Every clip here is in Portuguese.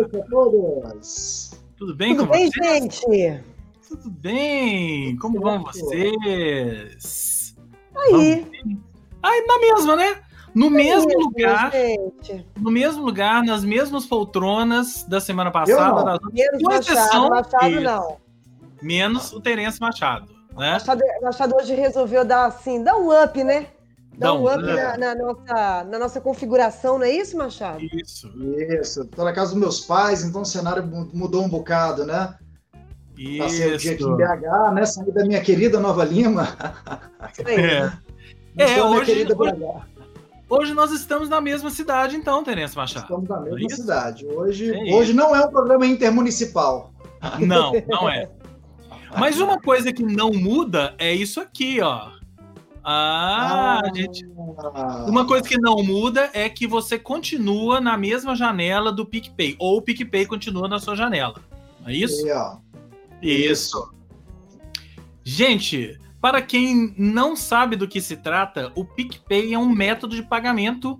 noite a todos. Tudo bem Tudo com bem, vocês? gente? Tudo bem. Como vão vocês? Aí. Aí na mesma, né? No mesmo Mesmo, lugar, Gente. no mesmo lugar, nas mesmas poltronas da semana Eu passada, das- Menos Com Machado, exceção- Machado Isso. não. menos o Terence Machado, né? Machado, Machado hoje resolveu dar assim, dar um up, né? Dá um up up. na, na nossa, na nossa configuração, não é isso, Machado? Isso, Isso, tô na casa dos meus pais, então o cenário mu- mudou um bocado, né? Passei o dia aqui em isso. BH, né? Saí da minha querida Nova Lima. Isso. É. É, hoje- querida hoje- BH. Hoje nós estamos na mesma cidade, então, Terence Machado. Estamos na mesma É isso? cidade. Hoje, É hoje não é um programa intermunicipal. Não, não é. Mas uma coisa que não muda é isso aqui, ó. Ah, gente. Uma coisa que não muda é que você continua na mesma janela do PicPay. Ou o PicPay continua na sua janela. Não é isso? Ó. Isso. Gente, para quem não sabe do que se trata, o PicPay é um método de pagamento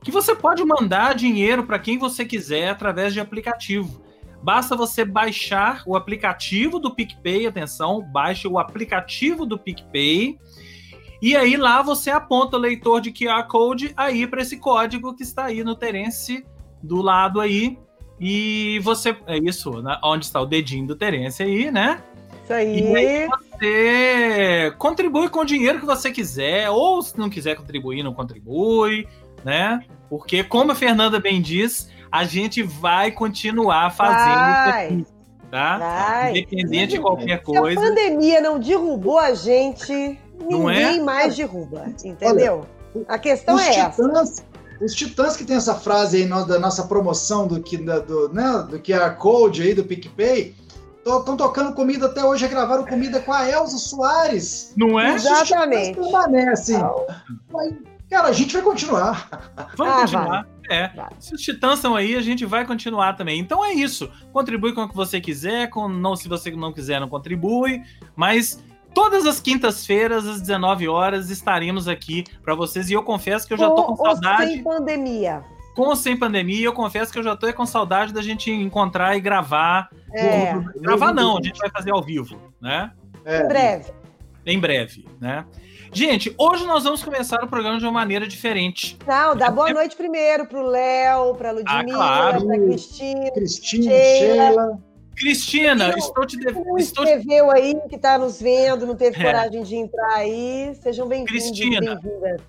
que você pode mandar dinheiro para quem você quiser através de aplicativo. Basta você baixar o aplicativo do PicPay, atenção, baixe o aplicativo do PicPay. E aí lá você aponta o leitor de QR Code aí para esse código que está aí no Terence do lado aí. E você. É isso, né? onde está o dedinho do Terence aí, né? Isso E aí. aí você contribui com o dinheiro que você quiser, ou se não quiser contribuir, não contribui, né? Porque, como a Fernanda bem diz, a gente vai continuar fazendo Vai. isso aqui, tá? Vai. Independente de qualquer Se a coisa. pandemia não derrubou a gente, Não é? ninguém mais derruba, entendeu? a questão é essa. titãs, os titãs que tem essa frase aí no- da nossa promoção do, que- da- do, né, do QR Code aí do PicPay, estão tocando comida até hoje, gravaram comida com a Elza Soares. Não é? Exatamente. permanecem. Cara, a gente vai continuar. Vamos Ah, continuar. É. Vai. Se os titãs estão aí, a gente vai continuar também. Então é isso. Contribui com o que você quiser, com não se você não quiser, não contribui. Mas todas as quintas-feiras, às 19 horas, estaremos aqui para vocês. E eu confesso que eu já tô com Com ou saudade. sem pandemia. Com ou sem pandemia, eu confesso que eu já tô com saudade da gente encontrar e gravar. É, Gravar não, a gente vai fazer ao vivo, né? É. em breve. Em breve, né? Gente, hoje nós vamos começar o programa de uma maneira diferente. Não, dá boa noite primeiro pro Léo, pra Ludmilla, claro. pra Cristina. Cristina, Sheila. Sheila. Cristina, Eu- estou te devendo. Estou escreveu aí que tá nos vendo, não teve É. coragem de entrar aí. Sejam bem-vindos. Cristina. bem-vindas.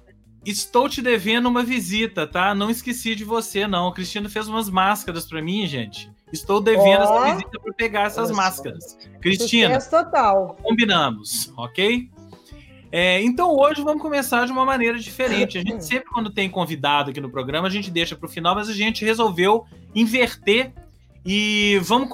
Estou te devendo uma visita, tá? Não esqueci de você, não. O Cristiano fez umas máscaras pra mim, gente. Estou devendo Ó. essa visita para pegar essas só. máscaras. Cristina, Sucesso total. combinamos, ok? É, então hoje vamos começar de uma maneira diferente. A gente sempre, quando tem convidado aqui no programa, a gente deixa para o final, mas a gente resolveu inverter e vamos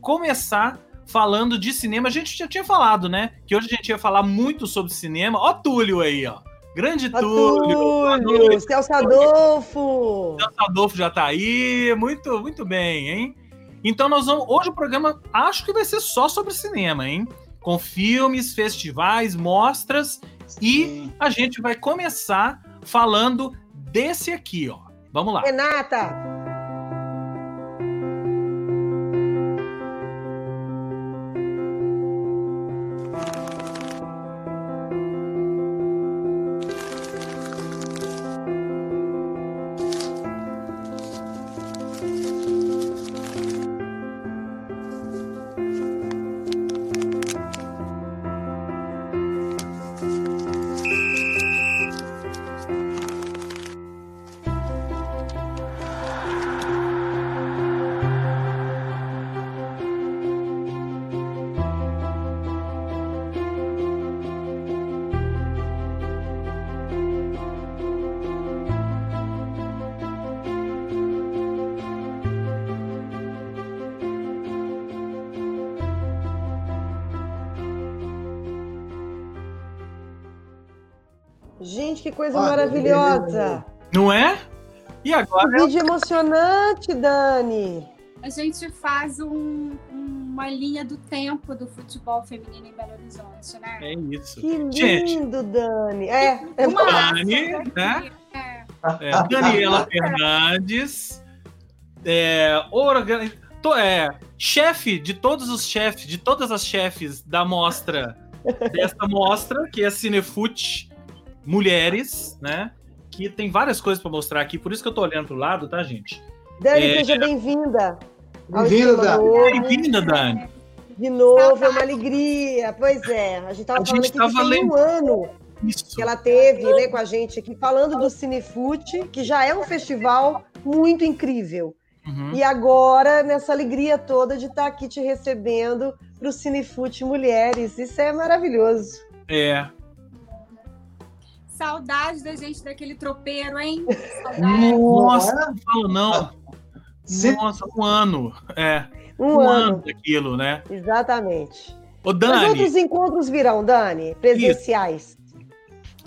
começar falando de cinema. A gente já tinha falado, né? Que hoje a gente ia falar muito sobre cinema. Ó, Túlio aí, ó. Grande Túlio. Boa noite. Túlio, Celso Adolfo. O Adolfo já tá aí. Muito, muito bem, hein? Então nós vamos. Hoje o programa acho que vai ser só sobre cinema, hein? Com filmes, festivais, mostras. E a gente vai começar falando desse aqui, ó. Vamos lá. Renata. Coisa Olha, maravilhosa. Não é? E agora? vídeo emocionante, Dani. A gente faz um- uma linha do tempo do futebol feminino em Belo Horizonte, né? É isso. Que lindo, Gente. Dani. É, é Uma Dani, asa né? É. É, Daniela Fernandes. é, organ... é, chefe de todos os chefes, de todas as chefes da mostra, desta mostra, que é Cinefute Mulheres, né? Que tem várias coisas para mostrar aqui, por isso que eu tô olhando pro lado, tá, gente? Dani, É. seja bem-vinda. ao Bem-vinda, Esquema Dani. Bem-vinda, Dani. De novo, é uma alegria. Pois é, a gente tava A falando gente aqui que tava tem um ano Isso. que ela teve né, com a gente aqui, falando do Cinefute, que já é um festival muito incrível. Uhum. E agora, nessa alegria toda de estar aqui te recebendo para o Cinefute Mulheres. Isso é maravilhoso. É. Saudade da gente daquele tropeiro, hein? Nossa, é? não falo não. Nossa, um ano. É, Um, um, ano, ano daquilo, né? exatamente. Ô, Mas Dani, outros encontros virão, Dani, presenciais.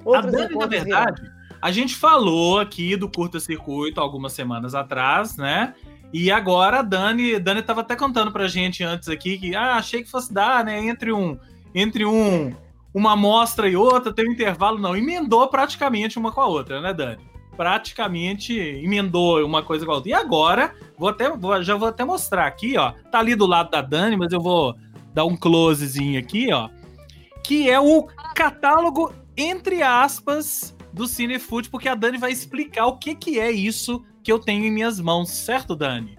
a Outros Dani, na encontros verdade, a gente falou aqui do curta-circuito algumas semanas atrás, né? E agora a Dani, Dani tava até contando pra gente antes aqui que ah, achei que fosse dar, né? Entre um, entre um, uma amostra e outra, tem um intervalo, não. Emendou praticamente uma com a outra, né, Dani? Praticamente emendou uma coisa com a outra. E agora, vou até, vou- já vou até mostrar aqui, ó. Tá ali do lado da Dani, mas eu vou dar um closezinho aqui, ó. Que é o catálogo, entre aspas, do Cinefood, porque a Dani vai explicar o que, que é isso que eu tenho em minhas mãos, certo, Dani?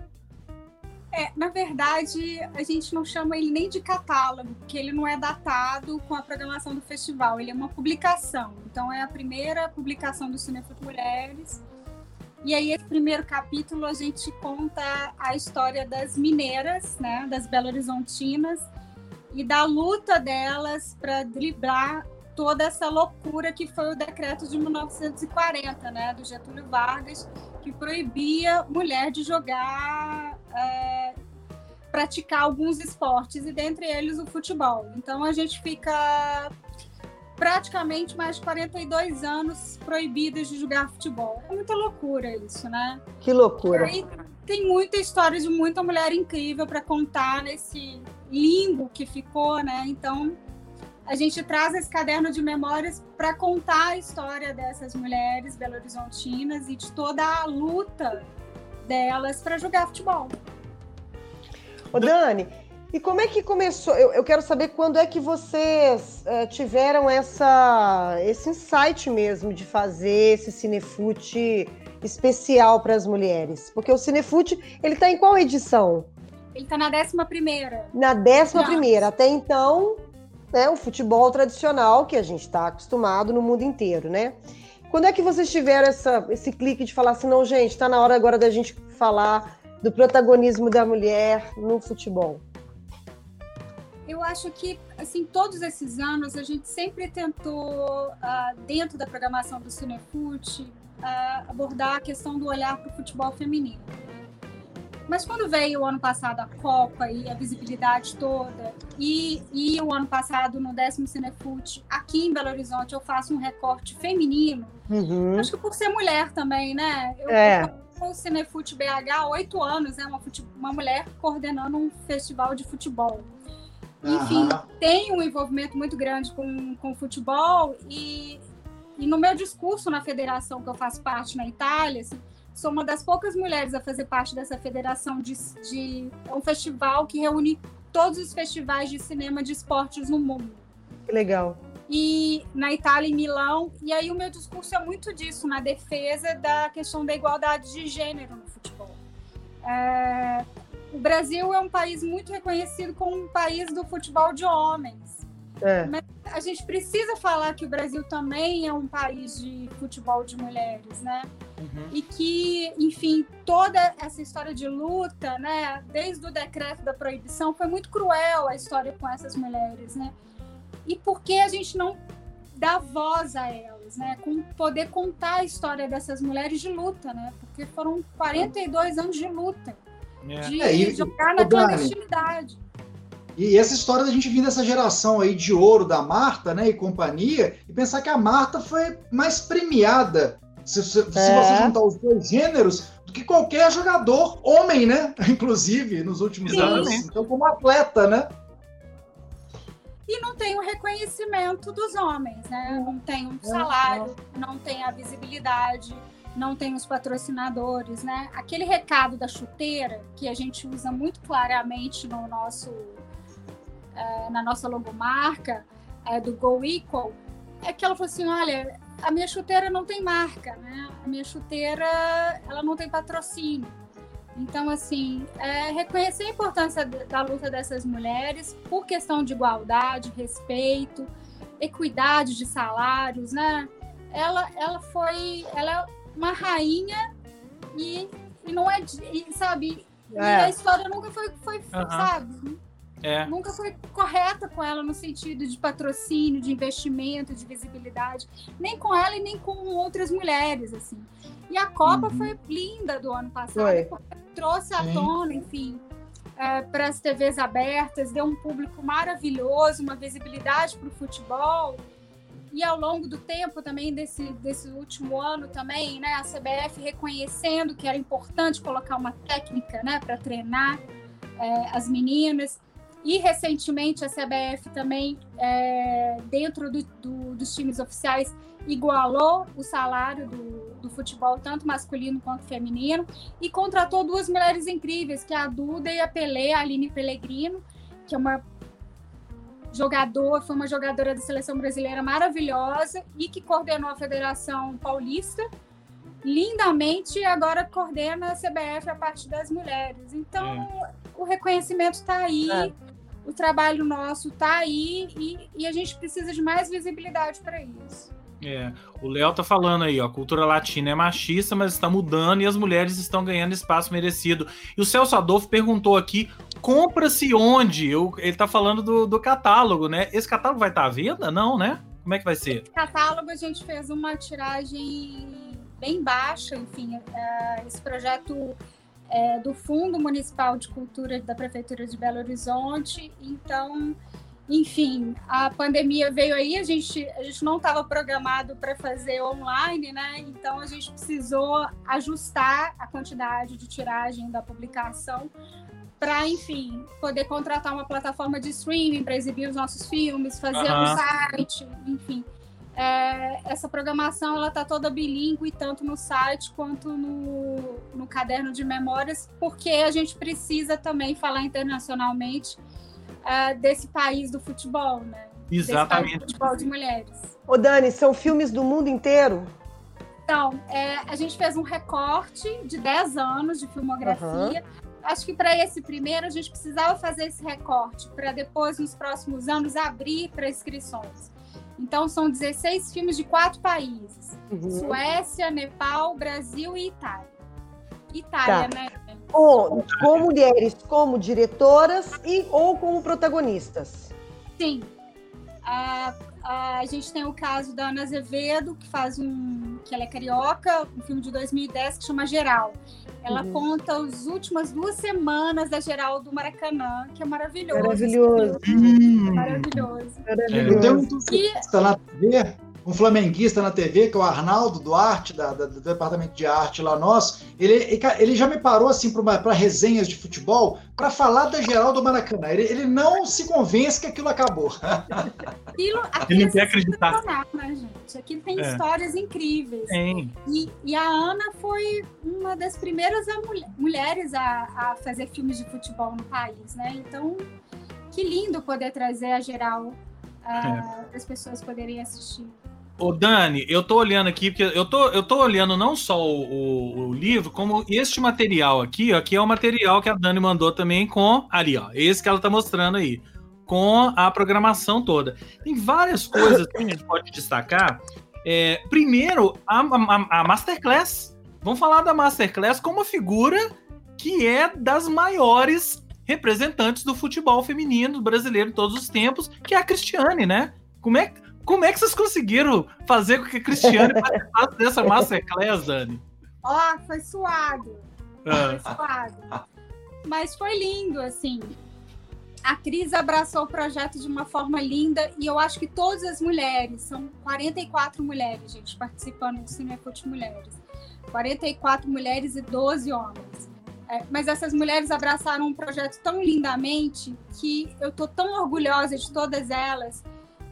É, na verdade, a gente não chama ele nem de catálogo, porque ele não é datado com a programação do festival. Ele é uma publicação. Então, é a primeira publicação do Cinefute Mulheres. E aí, esse primeiro capítulo, a gente conta a história das mineiras, né, das Belo Horizontinas, e da luta delas para driblar toda essa loucura que foi o decreto de 1940, né, do Getúlio Vargas, que proibia mulher de jogar, é, praticar alguns esportes, e dentre eles o futebol. Então a gente fica praticamente mais de 42 anos proibidas de jogar futebol. É muita loucura isso, né? Que loucura. Aí tem muita história de muita mulher incrível para contar nesse limbo que ficou, né? Então a gente traz esse caderno de memórias para contar a história dessas mulheres belo-horizontinas e de toda a luta delas para jogar futebol. Ô, Dani, e como é que começou? Eu, eu quero saber quando é que vocês eh, tiveram essa, esse insight mesmo de fazer esse Cinefute especial para as mulheres. Porque o Cinefute, ele tá em qual edição? Ele está na 11 primeira. Na décima primeira. Até então, né, o futebol tradicional que a gente está acostumado no mundo inteiro, né? Quando é que vocês tiveram essa, esse clique de falar assim, não, gente, está na hora agora da gente falar do protagonismo da mulher no futebol? Eu acho que, assim, todos esses anos a gente sempre tentou, ah, dentro da programação do Cinefute, ah, abordar a questão do olhar para o futebol feminino. Mas quando veio o ano passado a Copa e a visibilidade toda, e, e o ano passado no décimo Cinefute, aqui em Belo Horizonte, eu faço um recorte feminino, Uhum. Acho que por ser mulher também, né? Eu, É. eu no Cinefute BH há oito anos, né? Uma, uma mulher coordenando um festival de futebol. Enfim, Aham. tem um envolvimento muito grande com, com futebol e, e no meu discurso na federação que eu faço parte na Itália, assim, sou uma das poucas mulheres a fazer parte dessa federação de, de é um festival que reúne todos os festivais de cinema de esportes no mundo Que legal. e na Itália, em Milão. E aí o meu discurso é muito disso, na defesa da questão da igualdade de gênero no futebol. É, o Brasil é um país muito reconhecido como um país do futebol de homens. É. A gente precisa falar que o Brasil também é um país de futebol de mulheres, né? Uhum. e que, enfim, toda essa história de luta, né, desde o decreto da proibição, foi muito cruel a história com essas mulheres, né? E por que a gente não dá voz a elas, né? Com poder contar a história dessas mulheres de luta, né? Porque foram 42 anos de luta, É. de É, e- jogar na Dani, clandestinidade. E essa história da gente vir dessa geração aí de ouro da Marta, né, e companhia, e pensar que a Marta foi mais premiada, se, se- se É. você juntar os dois gêneros, do que qualquer jogador, homem, né, inclusive, nos últimos Sim. anos. Então, como atleta, né? E não tem o reconhecimento dos homens, né? Não tem um salário, não tem a visibilidade, não tem os patrocinadores, né? Aquele recado da chuteira que a gente usa muito claramente no nosso é, na nossa logomarca é, do Go Equal, é que ela falou assim, olha, a minha chuteira não tem marca, né? A minha chuteira ela não tem patrocínio. Então, assim, é, reconhecer a importância da luta dessas mulheres por questão de igualdade, respeito, equidade de salários, né? Ela, ela foi, ela é uma rainha e, e não é, e, sabe? É. E a história nunca foi, foi uhum. sabe? É. Nunca foi correta com ela no sentido de patrocínio, de investimento, de visibilidade, nem com ela e nem com outras mulheres, assim. E a Copa uhum. foi linda do ano passado, foi. porque trouxe à tona, enfim, é, para as TVs abertas, deu um público maravilhoso, uma visibilidade para o futebol. E ao longo do tempo também, desse, desse último ano também, né, a CBF reconhecendo que era importante colocar uma técnica né, para treinar é, as meninas. E recentemente a CBF também, é, dentro do, do, dos times oficiais, igualou o salário do, do, futebol, tanto masculino quanto feminino, e contratou duas mulheres incríveis, que é a Duda e a Pelé, a Aline Pellegrino, que é uma jogadora, foi uma jogadora da seleção brasileira maravilhosa e que coordenou a Federação Paulista lindamente e agora coordena a CBF a parte das mulheres. Então, é. o reconhecimento está aí. É o trabalho nosso está aí e, e, a gente precisa de mais visibilidade para isso. É, o Léo tá falando aí, ó, a cultura latina é machista, mas está mudando e as mulheres estão ganhando espaço merecido. E o Celso Adolfo perguntou aqui, compra-se onde? Eu, ele tá falando do, do catálogo, né? Esse catálogo vai estar tá à venda? Não, né? Como é que vai ser? Esse catálogo a gente fez uma tiragem bem baixa, enfim, é, esse projeto é, do Fundo Municipal de Cultura da Prefeitura de Belo Horizonte. Então, enfim, a pandemia veio aí, a gente, a gente não estava programado para fazer online, né? Então a gente precisou ajustar a quantidade de tiragem da publicação para, enfim, poder contratar uma plataforma de streaming para exibir os nossos filmes, fazer uhum. um site, enfim é, essa programação ela está toda bilíngue, tanto no site quanto no, no caderno de memórias, porque a gente precisa também falar internacionalmente é, desse país do futebol, né? Exatamente. do futebol de mulheres. Ô Dani, são filmes do mundo inteiro? Então, é, a gente fez um recorte de 10 anos de filmografia. Uhum. Acho que para esse primeiro a gente precisava fazer esse recorte para depois, nos próximos anos, abrir para inscrições. Então, são 16 filmes de quatro países: uhum. Suécia, Nepal, Brasil e Itália. Itália, tá. né? Com, com mulheres como diretoras e ou como protagonistas. Sim. A, a, a, gente tem o caso da Ana Azevedo, que faz um. que ela é carioca, um filme de 2010 que chama Geral. Ela uhum. conta as últimas duas semanas da Geral do Maracanã, que é maravilhoso. Maravilhoso. Hum. Maravilhoso. Maravilhoso. Tem um e... na TV um flamenguista na TV, que é o Arnaldo Duarte, da, da, do departamento de arte lá nosso, ele, ele já me parou assim para resenhas de futebol para falar da geral do Maracanã. Ele, ele não se convence que aquilo acabou. Aquilo, ele não quer acreditar. Né, gente? Aquilo tem é. histórias incríveis. Tem. E, e, a Ana foi uma das primeiras a mulher, mulheres a, a fazer filmes de futebol no país, né? Então, que lindo poder trazer a geral uh, é. as pessoas poderem assistir. Ô, Dani, eu tô olhando aqui, porque eu tô, eu tô olhando não só o, o, o, livro, como este material aqui, ó, que é o material que a Dani mandou também com. Ali, ó. Esse que ela tá mostrando aí. Com a programação toda. Tem várias coisas que a gente pode destacar. É, primeiro, a, a, a Masterclass. Vamos falar da Masterclass como figura que é das maiores representantes do futebol feminino brasileiro de todos os tempos, que é a Cristiane, né? Como é, como é que vocês conseguiram fazer com que a Cristiane participasse dessa Masterclass, Dani? Ó, oh, foi suado. Ah. Foi suado. Mas foi lindo, assim. A Cris abraçou o projeto de uma forma linda e eu acho que todas as mulheres, são 44 mulheres, gente, participando do Cinefute Mulheres. 44 mulheres e 12 homens. É, mas essas mulheres abraçaram um projeto tão lindamente que eu tô tão orgulhosa de todas elas.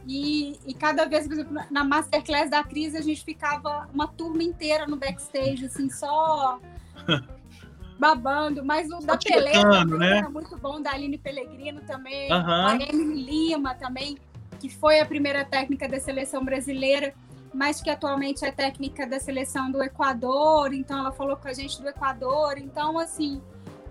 E, e cada vez, por exemplo, na masterclass da Cris, a gente ficava uma turma inteira no backstage, assim, só babando. Mas o da Pelé né? era muito bom, da Aline Pellegrino também, uhum. a Emily Lima também, que foi a primeira técnica da seleção brasileira, mas que atualmente é técnica da seleção do Equador. Então, ela falou com a gente do Equador. Então, assim,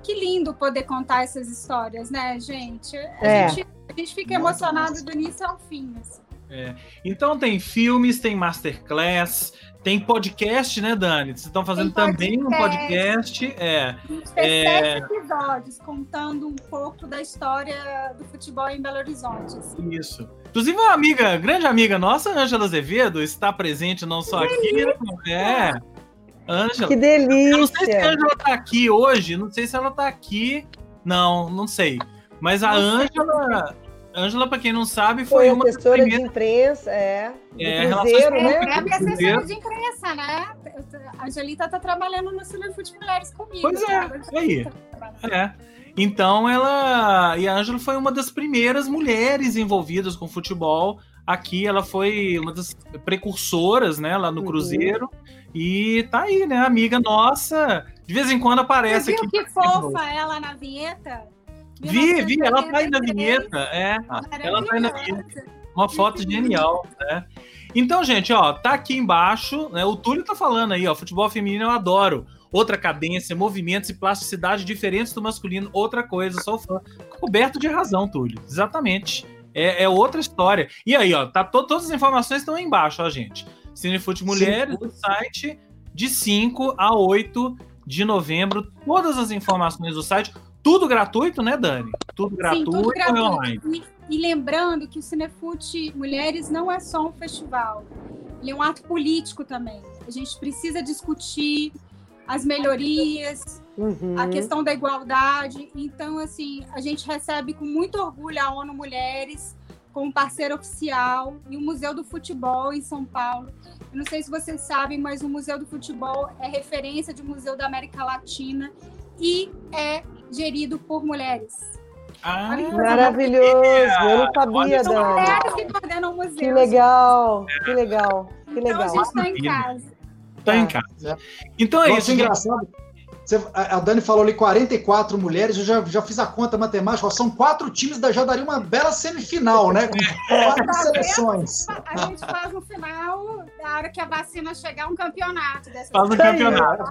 que lindo poder contar essas histórias, né, gente? A, é. gente, gente, fica emocionado do início ao fim. Assim. É. Então tem filmes, tem masterclass, tem podcast, né, Dani? Vocês estão fazendo também um podcast. É, é... sete episódios contando um pouco da história do futebol em Belo Horizonte. Assim. Isso. Inclusive, uma amiga, grande amiga nossa, Ângela Azevedo, está presente não só aqui, é. Ângela. Que delícia! Eu não sei se a Ângela está aqui hoje, não sei se ela está aqui. Não, não sei. Mas a Ângela. Ângela, para quem não sabe, foi, foi uma assessora primeiras... de imprensa, é. É, Cruzeiro, né? É, é assessora de imprensa, né? A Angelita tá trabalhando no Fute Mulheres comigo. Pois é, tá? aí. É. Então ela. E a Ângela foi uma das primeiras mulheres envolvidas com futebol. Aqui ela foi uma das precursoras, né, lá no uhum. Cruzeiro. E tá aí, né? Amiga nossa. De vez em quando aparece Você viu aqui. que fofa ela na vinheta? Vi, vi, ela tá aí na vinheta. É, ela tá aí na vinheta. Uma foto genial, né? Então, gente, ó, tá aqui embaixo, né? O Túlio tá falando aí, ó, futebol feminino eu adoro. Outra cadência, movimentos e plasticidade diferentes do masculino, outra coisa, sou fã. Coberto de razão, Túlio. Exatamente. É, é outra história. E aí, ó, tá to todas as informações estão aí embaixo, ó, gente. Cinefute Mulheres, do site, de 5 a 8 de novembro. Todas as informações do site. Tudo gratuito, né, Dani? Tudo gratuito, Sim, tudo gratuito. online. E, e, lembrando que o Cinefute Mulheres não é só um festival, ele é um ato político também. A gente precisa discutir as melhorias, uhum. a questão da igualdade. Então, assim, a gente recebe com muito orgulho a ONU Mulheres como parceiro oficial e o Museu do Futebol em São Paulo. Eu não sei se vocês sabem, mas o Museu do Futebol é referência de museu da América Latina e é gerido por mulheres. Ah, maravilhoso! Eu não sabia, Dani. Mulheres que coordenam o museu. Que legal, que legal, que legal. Então a gente está em casa. Está em casa. Então é Nossa, isso. engraçado. Você, a Dani falou ali 44 mulheres, eu já, já fiz a conta matemática, são quatro times, já daria uma bela semifinal, né? Com quatro seleções. A gente faz no final, na hora que a vacina chegar, um campeonato. Faz um campeonato.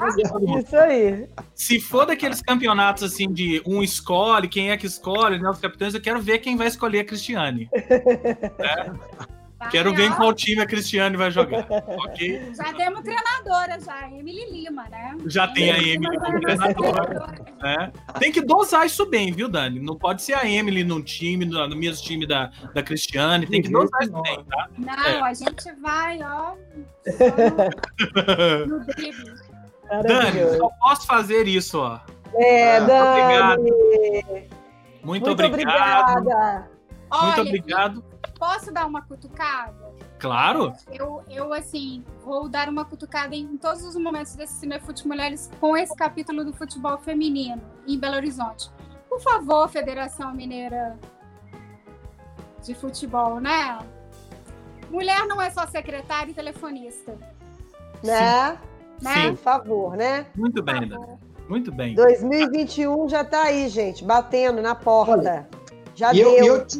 Isso aí. Se for daqueles campeonatos assim de um escolhe, quem é que escolhe, né? Os capitães, eu quero ver quem vai escolher a Cristiane. é. Quero ver em qual time a Cristiane vai jogar. ok? Já temos treinadora, já, Emily Lima, né? Já tem a Emily como treinadora. Né? Tem que dosar isso bem, viu, Dani? Não pode ser a Emily num time, no, no mesmo time da, da Cristiane. Tem que dosar isso bem, tá? Não, é. a gente vai, ó. No, no drible. Dani, só posso fazer isso, ó. É, Dani. Obrigado. Muito, Muito obrigado. Obrigada. Muito obrigado. Posso dar uma cutucada? Claro. Eu, eu, assim, vou dar uma cutucada em todos os momentos desse Cinefute Mulheres com esse capítulo do futebol feminino em Belo Horizonte. Por favor, Federação Mineira de Futebol, né? Mulher não é só secretária e telefonista. Né? Né? Por favor, né? Muito bem, Muito bem. 2021 já tá aí, gente, batendo na porta. Olha, já deu. Eu, eu, te,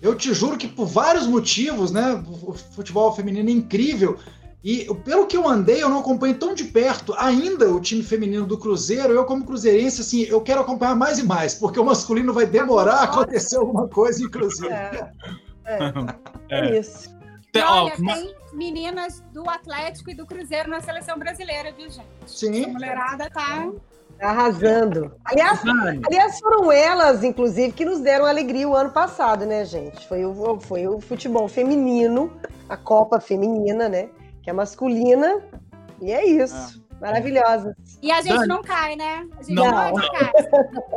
eu te juro que por vários motivos, né? O futebol feminino é incrível. E pelo que eu andei, eu não acompanho tão de perto ainda o time feminino do Cruzeiro. Eu, como cruzeirense, assim, eu quero acompanhar mais e mais, porque o masculino vai demorar a acontecer alguma coisa em Cruzeiro. É, é, é. é isso. E olha, tem meninas do Atlético e do Cruzeiro na seleção brasileira, viu, gente? Sim. A mulherada tá Arrasando. Aliás, aliás, foram elas, inclusive, que nos deram alegria o ano passado, né, gente? Foi o, foi o futebol feminino, a Copa Feminina, né? Que é masculina. E é isso. Maravilhosa. E a gente Dani, não cai, né? A gente não, não, não,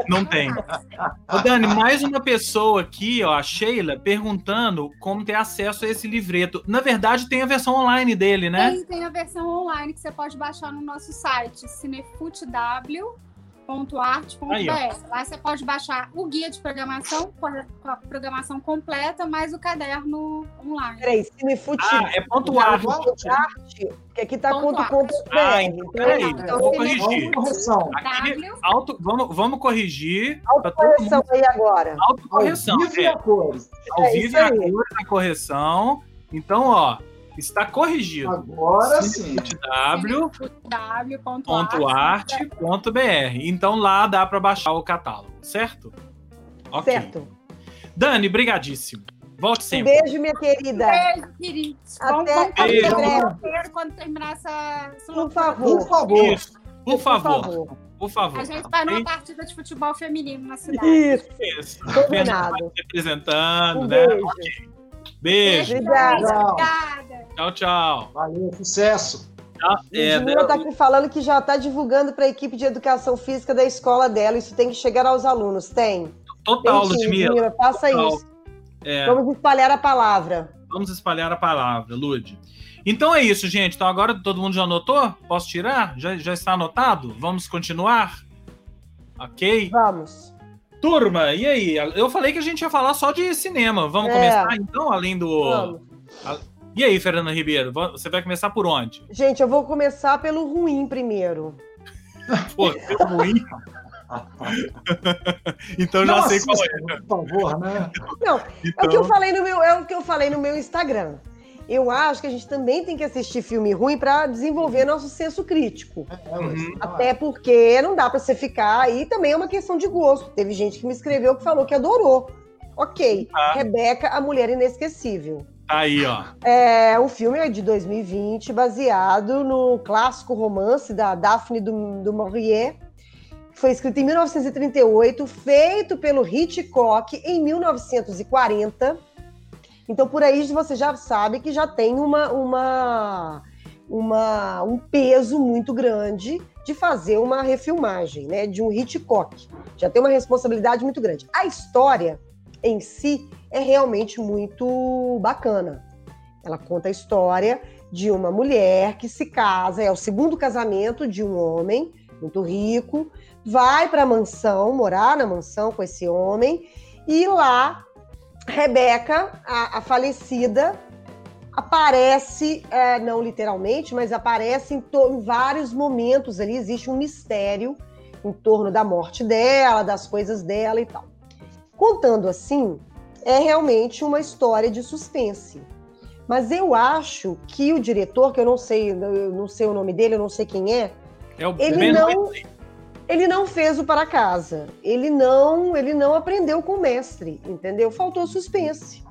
não tem. Ô, Dani, mais uma pessoa aqui, ó, a Sheila, perguntando como ter acesso a esse livreto. Na verdade, tem a versão online dele, né? Tem, tem a versão online que você pode baixar no nosso site, cinefutw.com.br. cinefute.arte.br. Lá você pode baixar o guia de programação, com a programação completa, mais o caderno online. Peraí, Cinefute. Ah, é ponto arte. arte, porque aqui tá Ponto ponto, ponto br. Ah, então, peraí, então, eu vou corrigir. Correção. Aqui, auto, vamos, vamos corrigir autocorreção aí agora. Autocorreção. Ao vivo e É, a cores. ao É vivo e a na correção. Então, ó, está corrigido. Agora sim. w.arte.br. Então lá dá para baixar o catálogo, certo? Ok. Certo. Dani, brigadíssimo. Volte Um sempre. beijo, minha querida. Beijo, queridos. Vamos, Até- vamos até quando terminar essa. Por favor. Por favor. Isso. Por favor, por favor. A gente vai numa partida de futebol feminino na cidade. Isso, Isso. combinado. representando, Um né? beijo. Ok. Beijo. Obrigada. Obrigada. Tchau, tchau. Valeu, sucesso. É, Júlia está aqui falando que já está divulgando para a equipe de educação física da escola dela. Isso tem que chegar aos alunos. Tem. total, Tem Ludmilla. Ludmilla, faça Total. isso. É, Vamos espalhar a palavra. vamos espalhar a palavra, Lud. Então é isso, gente. Então agora todo mundo já anotou? Posso tirar? Já, já está anotado? Vamos continuar? Ok? Vamos. Turma, e aí? Eu falei que a gente ia falar só de cinema. Vamos É. começar então, além do. Vamos. E aí, Fernanda Ribeiro? Você vai começar por onde? Gente, eu vou começar pelo ruim primeiro. Pô, deu ruim. então já Não sei qual é. Por favor, né? Não, é o que eu Então, falei no meu, é o que eu falei no meu Instagram. Eu acho que a gente também tem que assistir filme ruim para desenvolver nosso senso crítico. É, ué, Uhum. é. Até porque não dá pra você ficar aí também é uma questão de gosto. Teve gente que me escreveu que falou que adorou. Ok. Ah. Rebeca, a mulher inesquecível. Tá aí, ó. É um filme de 2020 baseado no clássico romance da Daphne du, du Maurier. Foi escrito em 1938, feito pelo Hitchcock em 1940. Então, por aí você já sabe que já tem uma, uma, uma- um peso muito grande de fazer uma refilmagem né, de um Hitchcock. Já tem uma responsabilidade muito grande. A história em si é realmente muito bacana. Ela conta a história de uma mulher que se casa, é o segundo casamento de um homem muito rico, vai para a mansão, morar na mansão com esse homem, e lá Rebeca, a, a falecida, aparece, é, não literalmente, mas aparece em, em vários momentos ali, existe um mistério em torno da morte dela, das coisas dela e tal. Contando assim, é realmente uma história de suspense. Mas eu acho que o diretor, que eu não sei, eu não sei o nome dele, eu não sei quem é, É o Ele Ben não- Wheatley. ele não fez o para casa. Ele não, ele não aprendeu com o mestre, entendeu? Faltou suspense.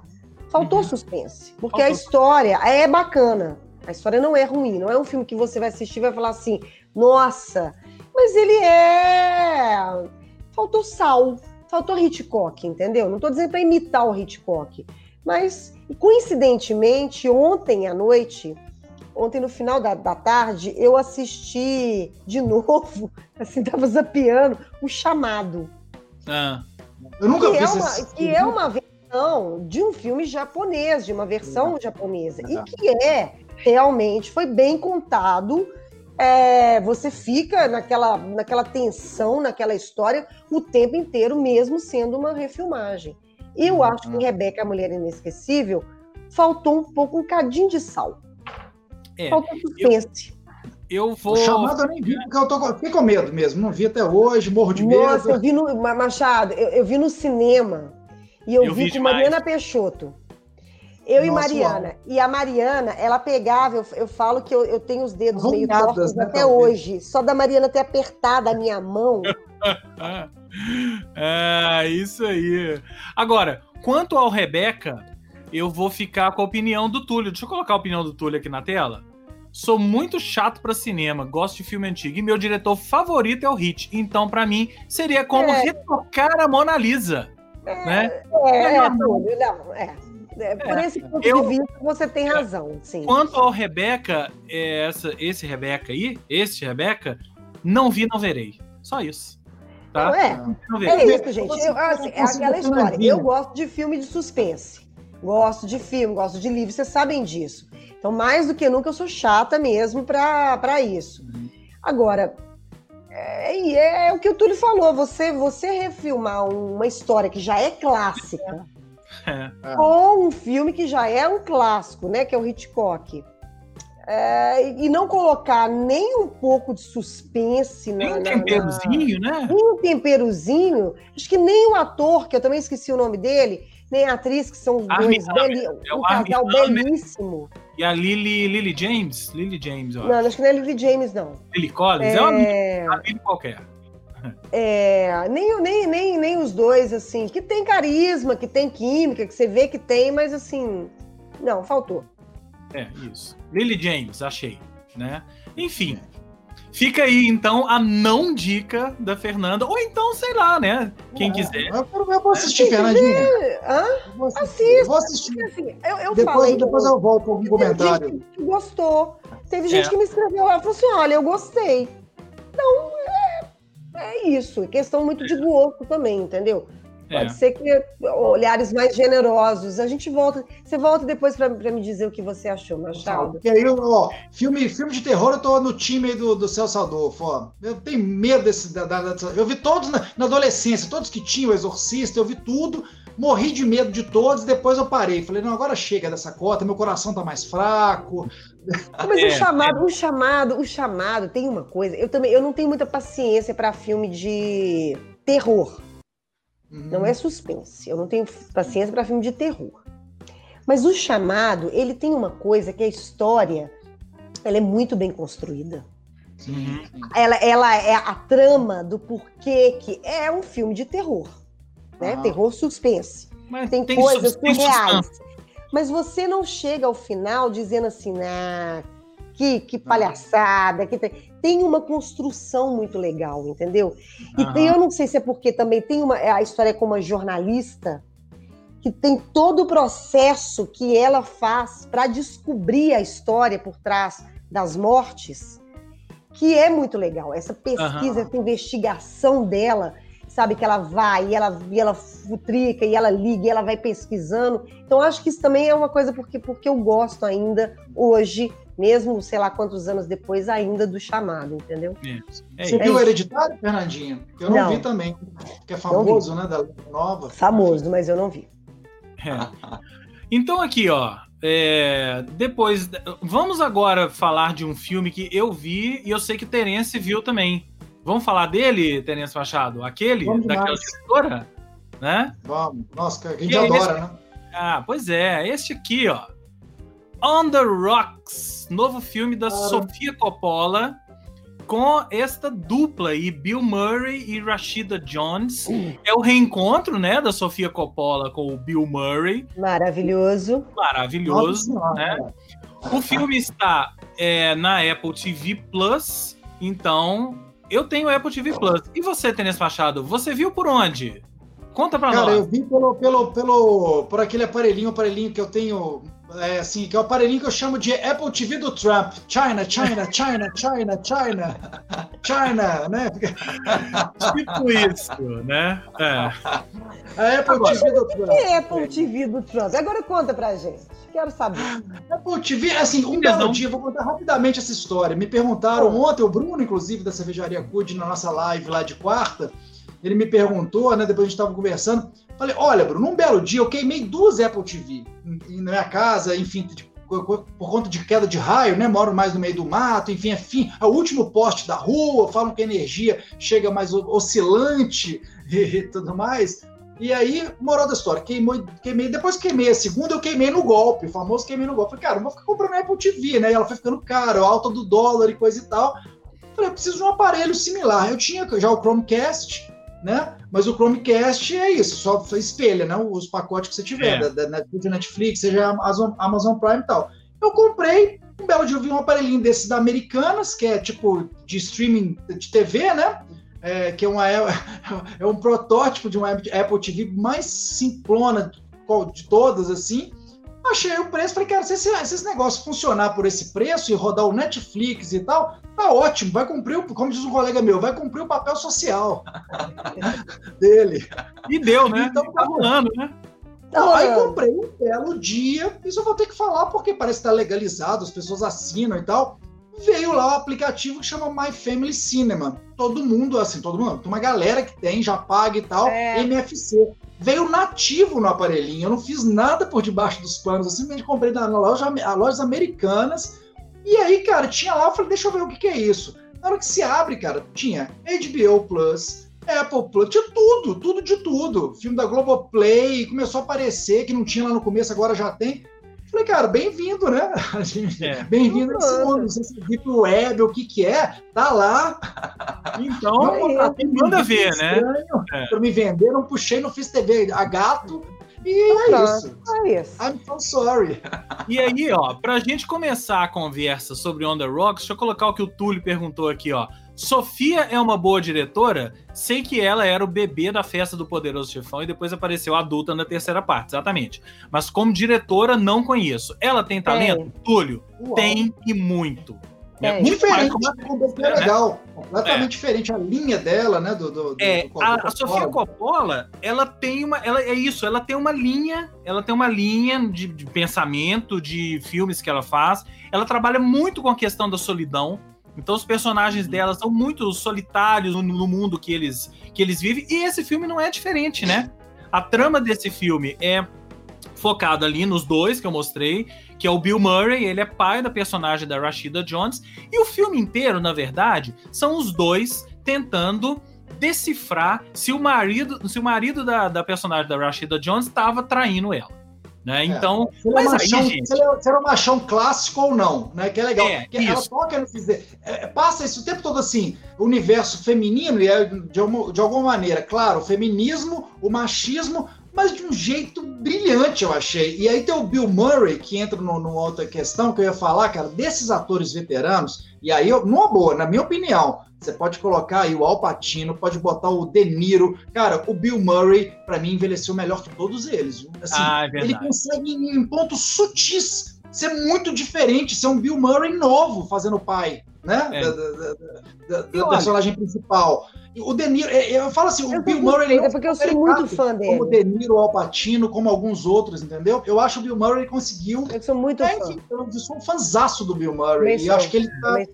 Faltou Uhum. suspense, porque a Faltou. história é bacana. A história não é ruim, não é um filme que você vai assistir e vai falar assim: "Nossa, mas ele é faltou sal, faltou Hitchcock, entendeu? Não tô dizendo para imitar o Hitchcock, mas coincidentemente ontem à noite Ontem, no final da, da tarde, eu assisti de novo, assim, tava zapeando, o chamado. Ah, Eu nunca Que vi é, uma, esse que é uma versão de um filme japonês, de uma versão japonesa. E que é, realmente, foi bem contado. É, você fica naquela, naquela tensão, naquela história, o tempo inteiro, mesmo sendo uma refilmagem. Eu Uhum. acho que Rebeca, a Mulher Inesquecível, faltou um pouco, um cadinho de sal. é. Faltou suspense. Eu vou. O chamado eu nem vi, porque eu tô, com- fiquei com medo mesmo. Não vi até hoje, morro de Nossa, eu medo. vi no. Ma- Machado, eu, eu vi no cinema e eu, Eu vi, vi com demais. Mariana Peixoto. Eu e Nossa, Mariana. E a Mariana, ela pegava, eu, eu falo que eu, eu tenho os dedos meio tortos né, até talvez. hoje. Só da Mariana ter apertado a minha mão. É, isso aí. Agora, quanto ao Rebeca, eu vou ficar com a opinião do Túlio. Deixa eu colocar a opinião do Túlio aqui na tela. Sou muito chato pra cinema, gosto de filme antigo e meu diretor favorito é o Hit. Então, pra mim, seria como É. retocar a Mona Lisa, né? É, é, Não, Túlio, não, é. É, Por É. esse ponto Eu- de vista, você tem razão, sim. Quanto ao Rebeca, é, essa, esse Rebeca aí, esse Rebeca, não vi, não verei. Só isso. Tá? Não, é. Não É isso, gente. Eu, assim, é aquela história. Eu gosto de filme de suspense. Gosto de filme, gosto de livro, vocês sabem disso. Então, mais do que nunca, eu sou chata mesmo pra pra isso. Agora, é e é o que o Túlio falou, você, você refilmar uma história que já é clássica é. com um filme que já é um clássico, né? Que é o Hitchcock. É, e não colocar nem um pouco de suspense. Nem um temperozinho, na... né? Nem um temperozinho. Acho que nem o ator, que eu também esqueci o nome dele, nem a atriz, que são os dois beli... é um casal belíssimo. E a Lily, Lily James? Lily James, ó. Não, acho que não é Lily James, não. Lily Collins? É, é uma, uma Lily qualquer. É, nem, nem, nem, nem os dois, assim, que tem carisma, que tem química, que você vê que tem, mas assim, não, faltou. É, isso. Lily James, achei, né? Enfim, fica aí então a não dica da Fernanda, ou então, sei lá, né? Quem é, quiser. Eu, eu vou assistir, Fernandinha. Hã? Eu vou assistir. Assista, vou assistir. Assim, eu, eu depois, falei depois eu volto com um comentário. Gente que gostou. Teve gente é. que me escreveu lá e falou assim: olha, eu gostei. Então, é, isso. É questão muito de gosto também, entendeu? Pode é. ser que olhares mais generosos. A gente volta. Você volta depois para me dizer o que você achou, Machado. Porque aí, ó, filme, filme de terror, eu tô no time do, do Celso Adolfo, ó. Eu tenho medo desse. Da, da, eu vi todos na, na, adolescência, todos que tinham o Exorcista, eu vi tudo. Morri de medo de todos, depois eu parei. Falei, não, agora chega dessa cota, meu coração tá mais fraco. Mas é, o chamado, é. o chamado, o chamado tem uma coisa. Eu também, eu não tenho muita paciência para filme de terror. Uhum. Não é suspense. Eu não tenho paciência para filme de terror. Mas o chamado, ele tem uma coisa que a história, ela é muito bem construída. Uhum. Ela, ela é a trama do porquê que é um filme de terror, né? Uhum. Terror suspense. Mas tem, tem coisas surreais. Mas você não chega ao final dizendo assim, ah, que, que palhaçada, que tem tem uma construção muito legal, entendeu? E uhum. tem, eu não sei se é porque também tem uma a história com uma jornalista que tem todo o processo que ela faz para descobrir a história por trás das mortes, que é muito legal. Essa pesquisa, uhum. essa investigação dela, sabe que ela vai e ela e ela futrica e ela liga e ela vai pesquisando. Então acho que isso também é uma coisa porque porque eu gosto ainda hoje mesmo sei lá quantos anos depois ainda do chamado, entendeu? É. É Você viu o Hereditário, Fernandinho? Eu não, não, vi também, que é famoso, né, da nova. Famoso, mas eu não vi. É. Então aqui, ó, é, depois, vamos agora falar de um filme que eu vi e eu sei que Terence viu também. Vamos falar dele, Terence Machado? Aquele, vamos daquela diretora? Né? Vamos, nossa, a gente adora, esse... né? Ah, pois é, este aqui, ó. On the Rocks, novo filme da Sofia Coppola, com esta dupla aí, Bill Murray e Rashida Jones. Uh. É o reencontro, né, da Sofia Coppola com o Bill Murray. Maravilhoso. Maravilhoso, Nossa, né? O filme está é, na Apple TV Plus, então eu tenho Apple TV Plus. E você, Tênis Machado, você viu por onde? Conta pra Cara, nós. Cara, eu vi pelo, pelo, pelo, por aquele aparelhinho, aparelhinho que eu tenho é, assim, que é o aparelhinho que eu chamo de Apple TV do Trump. China, China, China, China, China, China, né? tipo isso, né? É. A Apple Agora, TV do Trump. O que é Apple TV do Trump? Agora conta pra gente. Quero saber. Apple TV, assim, um belo dia, vou contar rapidamente essa história. Me perguntaram ontem, o Bruno, inclusive, da cervejaria Cud, na nossa live lá de quarta, ele me perguntou, né? Depois a gente estava conversando. Falei, olha, Bruno, um belo dia eu queimei duas Apple TV na minha casa, enfim, por, conta de queda de raio, né? Moro mais no meio do mato, enfim, enfim, é o último poste da rua, falam que a energia chega mais oscilante e, e tudo mais. E aí, moral da história, queimou, queimei, depois queimei a segunda, eu queimei no golpe, o famoso queimei no golpe. Falei, cara, não vou ficar comprando Apple TV, né? E ela foi ficando cara, alta do dólar e coisa e tal. Falei, eu preciso de um aparelho similar. Eu tinha já o Chromecast, né? Mas o Chromecast é isso, só espelha, né? Os pacotes que você tiver, é. da, da, Netflix, seja Amazon, Amazon Prime e tal. Eu comprei, um belo dia eu vi um aparelhinho desses da Americanas, que é tipo de streaming de TV, né? É, que é, uma, é um protótipo de uma Apple TV mais simplona de todas, assim. Achei o preço, falei, cara, se esse, se esse negócio funcionar por esse preço e rodar o Netflix e tal, tá ótimo, vai cumprir, o, como diz um colega meu, vai cumprir o papel social dele. E deu, né? Então tá rolando, né? Então, aí comprei um belo dia, isso eu vou ter que falar porque parece que tá legalizado, as pessoas assinam e tal. veio lá o aplicativo que chama My Family Cinema. Todo mundo, assim, todo mundo, tem uma galera que tem, já paga e tal, é. MFC. Veio nativo no aparelhinho, eu não fiz nada por debaixo dos panos, eu simplesmente comprei na loja, lojas americanas. E aí, cara, tinha lá, eu falei, deixa eu ver o que, que é isso. Na hora que se abre, cara, tinha HBO Plus, Apple Plus, tinha tudo, tudo de tudo. Filme da Globoplay, começou a aparecer, que não tinha lá no começo, agora já tem. Falei, cara, bem-vindo, né? É. Bem-vindo nesse mundo. Não sei se é Deep Web, o que que é, tá lá. Então, manda ver, né? É. Pra me vender, não puxei, não fiz TV a gato. E é isso. É isso. I'm so sorry. E aí, ó, pra gente começar a conversa sobre On The Rocks, deixa eu colocar o que o Túlio perguntou aqui, ó. Sofia é uma boa diretora? Sei que ela era o bebê da festa do Poderoso Chefão e depois apareceu adulta na terceira parte, exatamente. Mas como diretora, não conheço. Ela tem talento? Tem. Túlio, Uau. tem e muito. É, muito diferente, como, é, legal, completamente é. diferente a linha dela, né? Do, do, é, do, a, a, Sofia Coppola, ela tem uma, ela é isso, ela tem uma linha, ela tem uma linha de, de pensamento de filmes que ela faz. Ela trabalha muito com a questão da solidão. Então os personagens uhum. dela são muito solitários no, no mundo que eles, que eles vivem. E esse filme não é diferente, né? A trama desse filme é focada ali nos dois que eu mostrei, que é o Bill Murray, ele é pai da personagem da Rashida Jones, e o filme inteiro, na verdade, são os dois tentando decifrar se o marido, se o marido da, da personagem da Rashida Jones estava traindo ela. Né? É. Então, se mas machão, aí, gente... se era um machão clássico ou não, né? Que é legal. É, ela toca no é, passa isso o tempo todo assim, universo feminino, e é de, uma, de alguma maneira, claro, o feminismo, o machismo, mas de um jeito brilhante, eu achei. E aí tem o Bill Murray, que entra no, numa outra questão que eu ia falar, cara, desses atores veteranos, e aí, numa boa, na minha opinião, você pode colocar aí o Al Pacino, pode botar o De Niro. Cara, o Bill Murray, para mim, envelheceu melhor que todos eles. Assim, ah, é ele consegue, em pontos sutis, ser muito diferente, ser um Bill Murray novo fazendo pai, né? É. Da, da, da, da personagem principal. O De Niro, é, eu falo assim, eu o Bill Murray. É porque eu sou muito fã dele. Como o De Niro, o Al Pacino, como alguns outros, entendeu? Eu acho que o Bill Murray conseguiu. Eu sou muito é, fã. eu sou um fanzaço do Bill Murray. e acho que ele tá.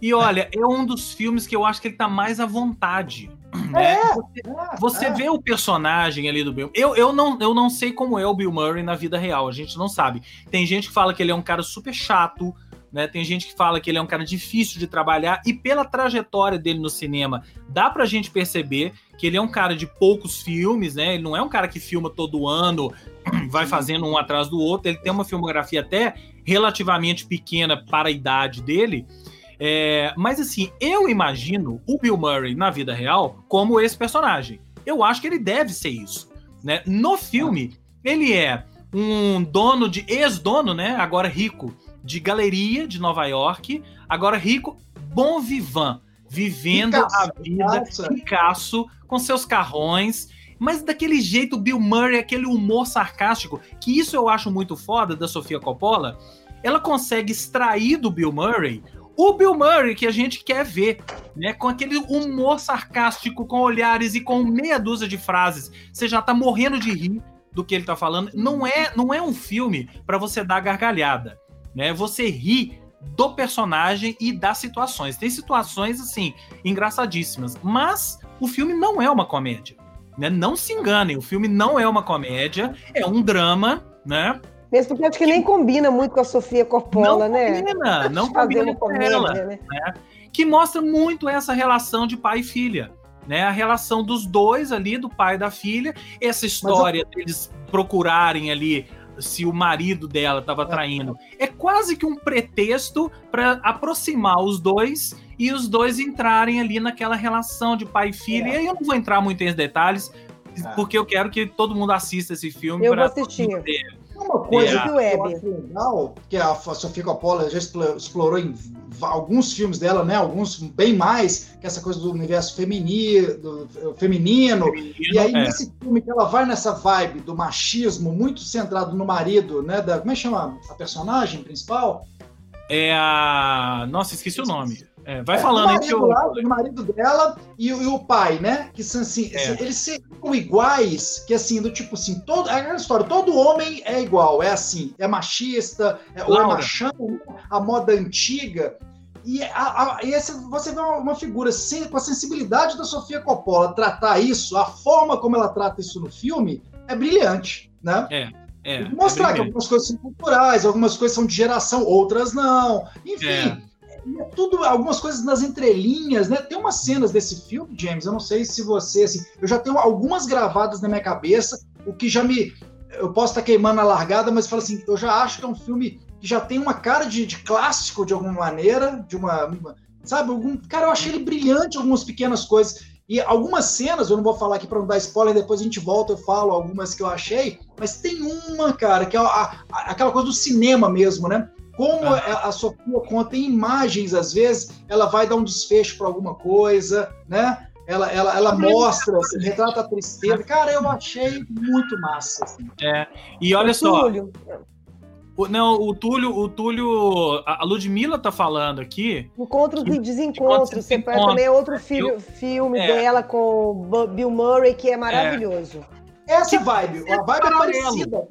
E olha, é um dos filmes que eu acho que ele tá mais à vontade. Né? É, você, é, você é. vê o personagem ali do Bill. Eu, eu, não, eu não sei como é o Bill Murray na vida real, a gente não sabe. Tem gente que fala que ele é um cara super chato, né? Tem gente que fala que ele é um cara difícil de trabalhar, e pela trajetória dele no cinema, dá pra gente perceber que ele é um cara de poucos filmes, né? Ele não é um cara que filma todo ano, vai fazendo um atrás do outro. Ele tem uma filmografia até relativamente pequena para a idade dele. É, mas assim, eu imagino o Bill Murray na vida real como esse personagem. Eu acho que ele deve ser isso. Né? No filme, ele é um dono de. ex-dono, né? Agora rico, de galeria de Nova York, agora rico, bom vivant, vivendo Picasso, a vida Picasso, com seus carrões. Mas daquele jeito, Bill Murray, aquele humor sarcástico, que isso eu acho muito foda da Sofia Coppola, ela consegue extrair do Bill Murray o Bill Murray que a gente quer ver, né? Com aquele humor sarcástico, com olhares e com meia dúzia de frases. Você já tá morrendo de rir do que ele tá falando. Não é, não é um filme para você dar gargalhada, né? Você ri do personagem e das situações. Tem situações assim engraçadíssimas, mas o filme não é uma comédia, né? Não se enganem, o filme não é uma comédia, é um drama, né? Mesmo porque acho que nem combina muito com a Sofia Coppola, não né? Combina, não combina com comédia, ela, né? né? Que mostra muito essa relação de pai e filha. Né, a relação dos dois ali, do pai e da filha, essa história eu... deles procurarem ali se o marido dela estava é. traindo. É quase que um pretexto para aproximar os dois e os dois entrarem ali naquela relação de pai e filha. É. E aí eu não vou entrar muito em detalhes, é. porque eu quero que todo mundo assista esse filme. Eu vou assistir. Uma coisa yeah. que eu acho legal, que a Sofia Coppola já explorou em alguns filmes dela, né? Alguns bem mais, que é essa coisa do universo feminino, do feminino. feminino e aí, é. nesse filme que ela vai nessa vibe do machismo, muito centrado no marido, né? Da, como é que chama a personagem principal? É a. Nossa, esqueci o nome. É, vai falando o aí que marido, eu... lá, o marido dela e, o- e o pai, né? Que são assim, É. eles seriam iguais, que assim, do tipo assim, todo, é aquela história, todo homem é igual, é assim, é machista, é, ou é machão, a moda antiga. E, a, a- e esse, você vê uma, uma figura sem, com a sensibilidade da Sofia Coppola tratar isso, a forma como ela trata isso no filme, é brilhante, né? É, Mostrar é que algumas coisas são culturais, algumas coisas são de geração, outras não. Enfim, Tudo, algumas coisas nas entrelinhas, né? Tem umas cenas desse filme, James, eu não sei se você, assim, eu já tenho algumas gravadas na minha cabeça, o que já me. Eu posso estar queimando a largada, mas falo assim, eu já acho que é um filme que já tem uma cara de, de clássico de alguma maneira, de uma. uma- sabe, algum. Cara, eu achei ele brilhante, algumas pequenas coisas. E algumas cenas, eu não vou falar aqui para não dar spoiler, depois a gente volta, eu falo algumas que eu achei, mas tem uma, cara, que é a- a- aquela coisa do cinema mesmo, né? Como Ah. a, a Sofia conta em imagens, às vezes, ela vai dar um desfecho para alguma coisa, né? Ela, ela, ela mostra, assim, retrata a tristeza. Cara, eu achei muito massa. assim. E olha só, Túlio, o, não, o Túlio, o Túlio, a Ludmilla tá falando aqui, Encontros Que- e Desencontros. Você Desencontros. também é outro filho- filme É. dela com Bill Murray, que é maravilhoso. Essa vibe, a vibe é parecida.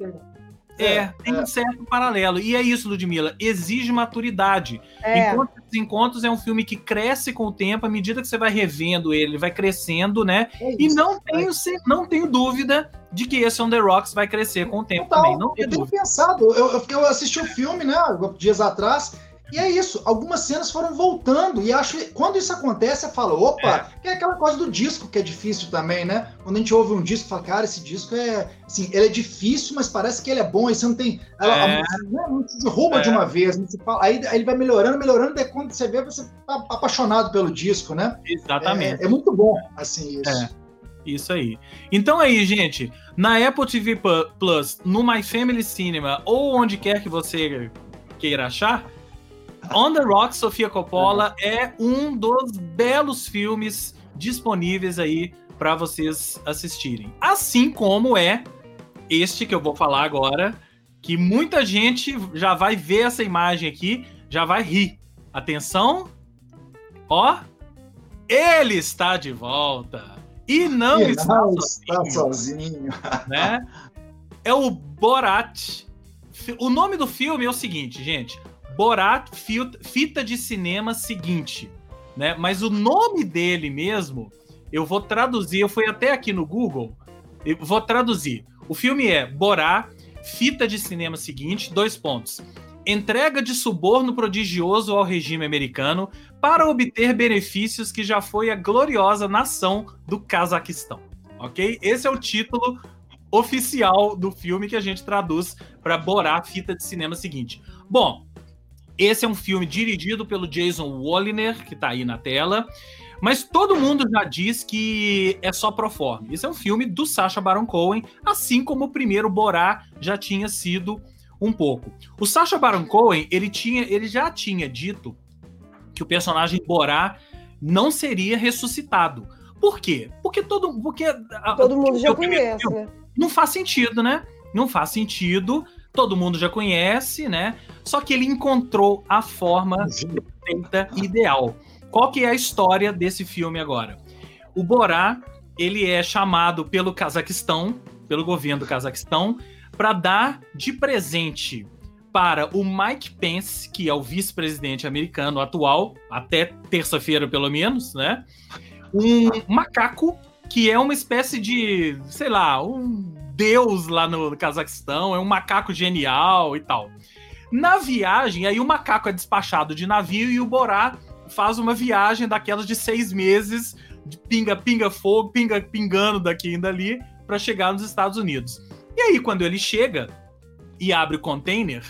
É, tem um certo paralelo. E é isso, Ludmilla, exige maturidade. É. Encontros é um filme que cresce com o tempo, à medida que você vai revendo ele, ele vai crescendo, né? É E não tenho, ce- não tenho dúvida de que esse On The Rocks vai crescer com o tempo Total, também. Não eu tenho tenho dúvida. pensado, eu, eu, eu assisti o filme, né, dias atrás, e é isso, algumas cenas foram voltando, e acho que quando isso acontece, você fala, opa, que é aquela coisa do disco que é difícil também, né? Quando a gente ouve um disco, fala, cara, esse disco é, assim, ele é difícil, mas parece que ele é bom, aí você não tem, ela, É. a música, né, não se derruba É. de uma vez, né, fala, aí, aí ele vai melhorando, melhorando, daí quando você vê, você tá apaixonado pelo disco, né? Exatamente. É, é muito bom, assim, isso. É. Isso aí. Então aí, gente, na Apple TV Plus, no My Family Cinema ou onde quer que você queira achar, On the Rocks, Sofia Coppola é um dos belos filmes disponíveis aí para vocês assistirem. Assim como é este que eu vou falar agora, que muita gente já vai ver essa imagem aqui, já vai rir. Atenção. Ó, ele está de volta. E não E está não sozinho está sozinho. né? É o Borat. O nome do filme é o seguinte, gente. Borat Fita de Cinema Seguinte, né? Mas o nome dele mesmo, eu vou traduzir, eu fui até aqui no Google, eu vou traduzir. O filme é Borat Fita de Cinema Seguinte, dois pontos. Entrega de suborno prodigioso ao regime americano para obter benefícios que já foi a gloriosa nação do Cazaquistão. Ok? Esse é o título oficial do filme que a gente traduz para Borar Fita de Cinema seguinte. Bom, esse é um filme dirigido pelo Jason Woliner, que tá aí na tela, mas todo mundo já diz que é só pro forma. Esse é um filme do Sacha Baron Cohen, assim como o primeiro Borá já tinha sido um pouco. O Sacha Baron Cohen, ele tinha, ele já tinha dito que o personagem Borá não seria ressuscitado. Por quê? Porque todo, porque a- Todo mundo já conhece, filme- né? não faz sentido, né? Não faz sentido. Todo mundo já conhece, né? Só que ele encontrou a forma perfeita ideal. Qual que é a história desse filme agora? O Borá, ele é chamado pelo Cazaquistão, pelo governo do Cazaquistão, para dar de presente para o Mike Pence, que é o vice-presidente americano atual, até terça-feira pelo menos, né? Um macaco que é uma espécie de, sei lá, um deus lá no Cazaquistão, é um macaco genial e tal. Na viagem, aí o macaco é despachado de navio e o Borá faz uma viagem daquelas de seis meses, de pinga, pinga fogo, pinga, pingando daqui e dali, para chegar nos Estados Unidos. E aí, quando ele chega e abre o container,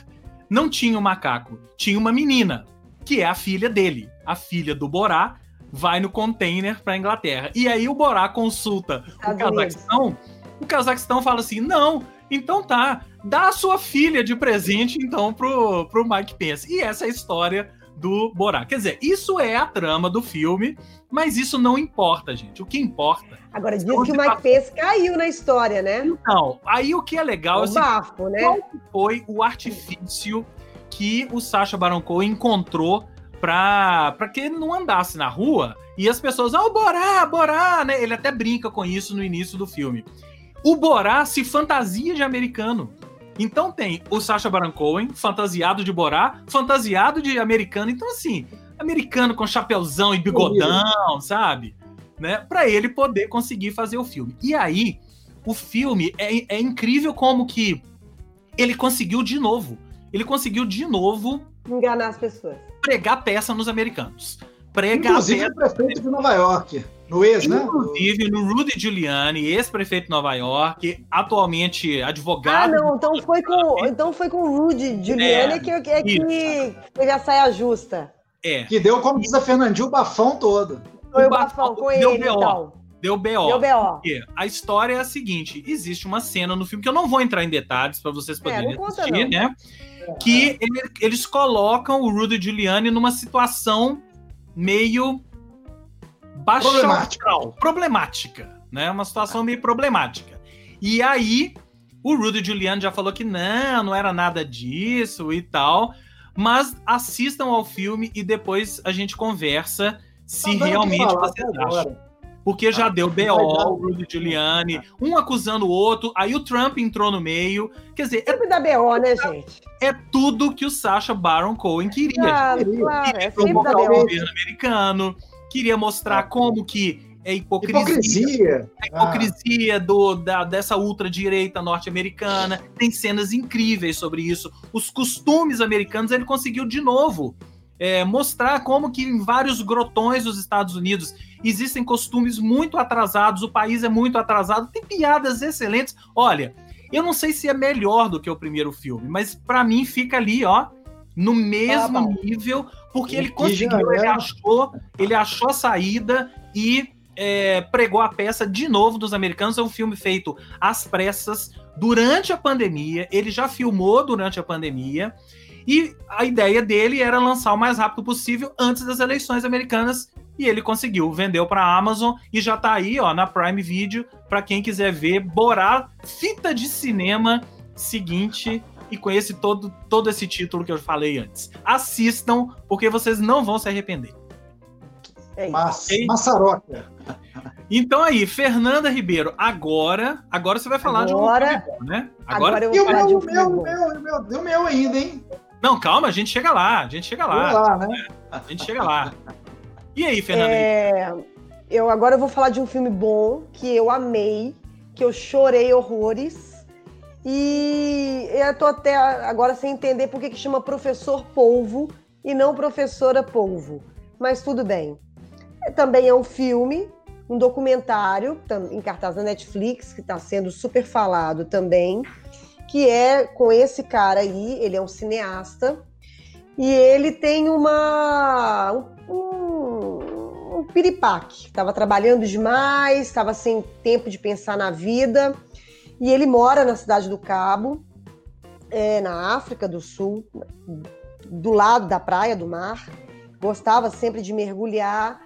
não tinha o macaco, tinha uma menina, que é a filha dele. A filha do Borá vai no container para Inglaterra. E aí o Borá consulta o Estados Cazaquistão. O Cazaquistão fala assim: não, então tá, dá a sua filha de presente então pro, pro Mike Pence. E essa é a história do Borá. Quer dizer, isso é a trama do filme, mas isso não importa, gente. O que importa. Agora, diz Onde que o Mike Pence caiu na história, né? Não, aí o que é legal é o o seguinte, bafo, né? qual foi o artifício que o Sacha Baron Cohen encontrou para que ele não andasse na rua e as pessoas, ah, o Borá, Borá, né? Ele até brinca com isso no início do filme. O Borá se fantasia de americano. Então tem o Sacha Baron Cohen, fantasiado de Borá, fantasiado de americano. Então, assim, americano com chapéuzão e bigodão, sabe? Né? Para ele poder conseguir fazer o filme. E aí, o filme é, é incrível como que ele conseguiu de novo. Ele conseguiu de novo enganar as pessoas. Pregar peça nos americanos. Pregar Inclusive peça... o prefeito de Nova York. No ex, né? Inclusive no Rudy Giuliani, ex-prefeito de Nova York, atualmente advogado. Ah, não, então foi com, então foi com o Rudy Giuliani é, que, é que teve a saia justa. É. Que deu, como diz a Fernandinha, o bafão todo. Foi o, bafão, bafão com ele, então. Deu BO. Deu BO. A história é a seguinte: existe uma cena no filme que eu não vou entrar em detalhes para vocês é, poderem é, assistir, né? Que ele, eles colocam o Rudy Giuliani numa situação meio baixa problemática. problemática, né? Uma situação meio problemática. E aí o Rudy Giuliani já falou que não, não era nada disso e tal. Mas assistam ao filme e depois a gente conversa se tá realmente vocês acham porque já ah, deu BO, o Rudy Giuliani, um acusando o outro, aí o Trump entrou no meio. Quer dizer, é, da BO, né, gente? É tudo que o Sacha Baron Cohen queria. Claro, queria, claro, queria é provocar o governo americano, queria mostrar como que é hipocrisia. Hipocrisia. A hipocrisia ah. do, da, dessa ultradireita norte-americana. Tem cenas incríveis sobre isso. Os costumes americanos ele conseguiu de novo é, mostrar como que em vários grotões dos Estados Unidos existem costumes muito atrasados, o país é muito atrasado, tem piadas excelentes. Olha, eu não sei se é melhor do que o primeiro filme, mas para mim fica ali, ó, no mesmo ah, nível, porque ele conseguiu, ele achou, ele achou a saída e é, pregou a peça de novo dos americanos. É um filme feito às pressas durante a pandemia. Ele já filmou durante a pandemia. E a ideia dele era lançar o mais rápido possível antes das eleições americanas. E ele conseguiu, vendeu para a Amazon e já está aí, ó, na Prime Video para quem quiser ver Borá, fita de cinema seguinte e conhece todo todo esse título que eu falei antes. Assistam porque vocês não vão se arrepender. É Mas, okay? Massaroca. Então aí, Fernanda Ribeiro, agora, agora você vai falar agora, de um filme né? Agora, agora eu vou falar meu, de um meu, meu, meu, meu, meu, meu ainda, hein? Não, calma, a gente chega lá, a gente chega lá. lá né? A gente chega lá. E aí, Fernanda? É... Eu agora eu vou falar de um filme bom que eu amei, que eu chorei horrores. E eu tô até agora sem entender por que chama Professor Polvo e não Professora Polvo. Mas tudo bem. É, também é um filme, um documentário em cartaz na Netflix, que está sendo super falado também que é com esse cara aí, ele é um cineasta, e ele tem uma. um, um piripaque. Estava trabalhando demais, estava sem tempo de pensar na vida, e ele mora na cidade do Cabo, é, na África do Sul, do lado da praia, do mar. Gostava sempre de mergulhar.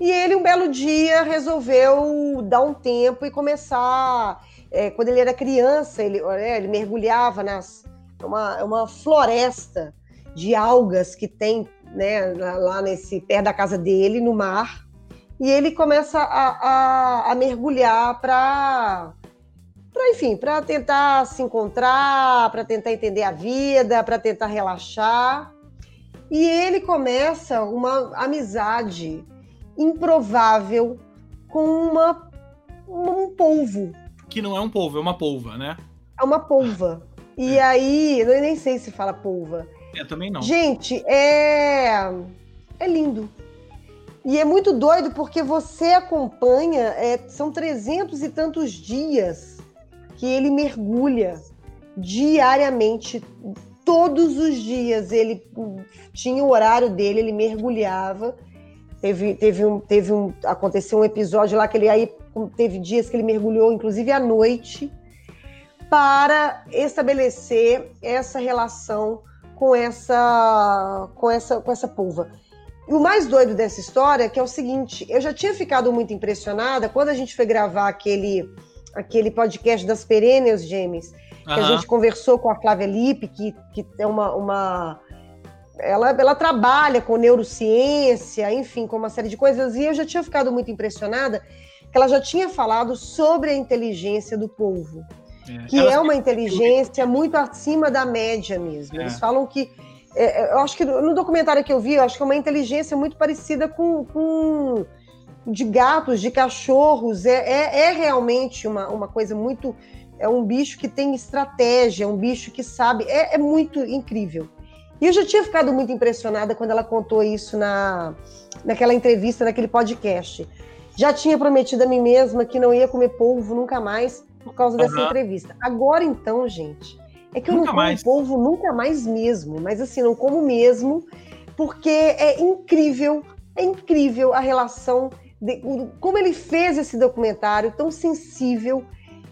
E ele, um belo dia, resolveu dar um tempo e começar é, quando ele era criança, ele, é, ele mergulhava nas é uma, é uma floresta de algas que tem né, lá nesse perto da casa dele, no mar, e ele começa a, a, a mergulhar para para enfim, para tentar se encontrar, para tentar entender a vida, para tentar relaxar. E ele começa uma amizade improvável com uma um polvo, que não é um polvo, é uma polva, né? É uma polva. E é. aí, eu nem sei se fala polva. É, também não. Gente, é. É lindo. E é muito doido porque você acompanha, é, são trezentos e tantos dias que ele mergulha diariamente, todos os dias. Ele tinha o horário dele, ele mergulhava. Teve, teve um, teve um, aconteceu um episódio lá que ele aí teve dias que ele mergulhou, inclusive à noite, para estabelecer essa relação com essa, com essa, com essa pulva. E o mais doido dessa história é que é o seguinte: eu já tinha ficado muito impressionada quando a gente foi gravar aquele, aquele podcast das Perennials Gêmeas, que uhum. a gente conversou com a Flávia Lippe, que, que é uma, uma ela, ela trabalha com neurociência, enfim, com uma série de coisas, e eu já tinha ficado muito impressionada que ela já tinha falado sobre a inteligência do povo, é. que ela... é uma inteligência muito acima da média mesmo. É. Eles falam que é, é, eu acho que no documentário que eu vi, eu acho que é uma inteligência muito parecida com, com de gatos, de cachorros. É, é, é, realmente uma, uma coisa muito. É um bicho que tem estratégia, é um bicho que sabe. É, é muito incrível. E eu já tinha ficado muito impressionada quando ela contou isso na, naquela entrevista, naquele podcast. Já tinha prometido a mim mesma que não ia comer polvo nunca mais por causa dessa uhum. entrevista. Agora então, gente, é que eu nunca não como mais. polvo nunca mais mesmo, mas assim, não como mesmo, porque é incrível, é incrível a relação, de, como ele fez esse documentário tão sensível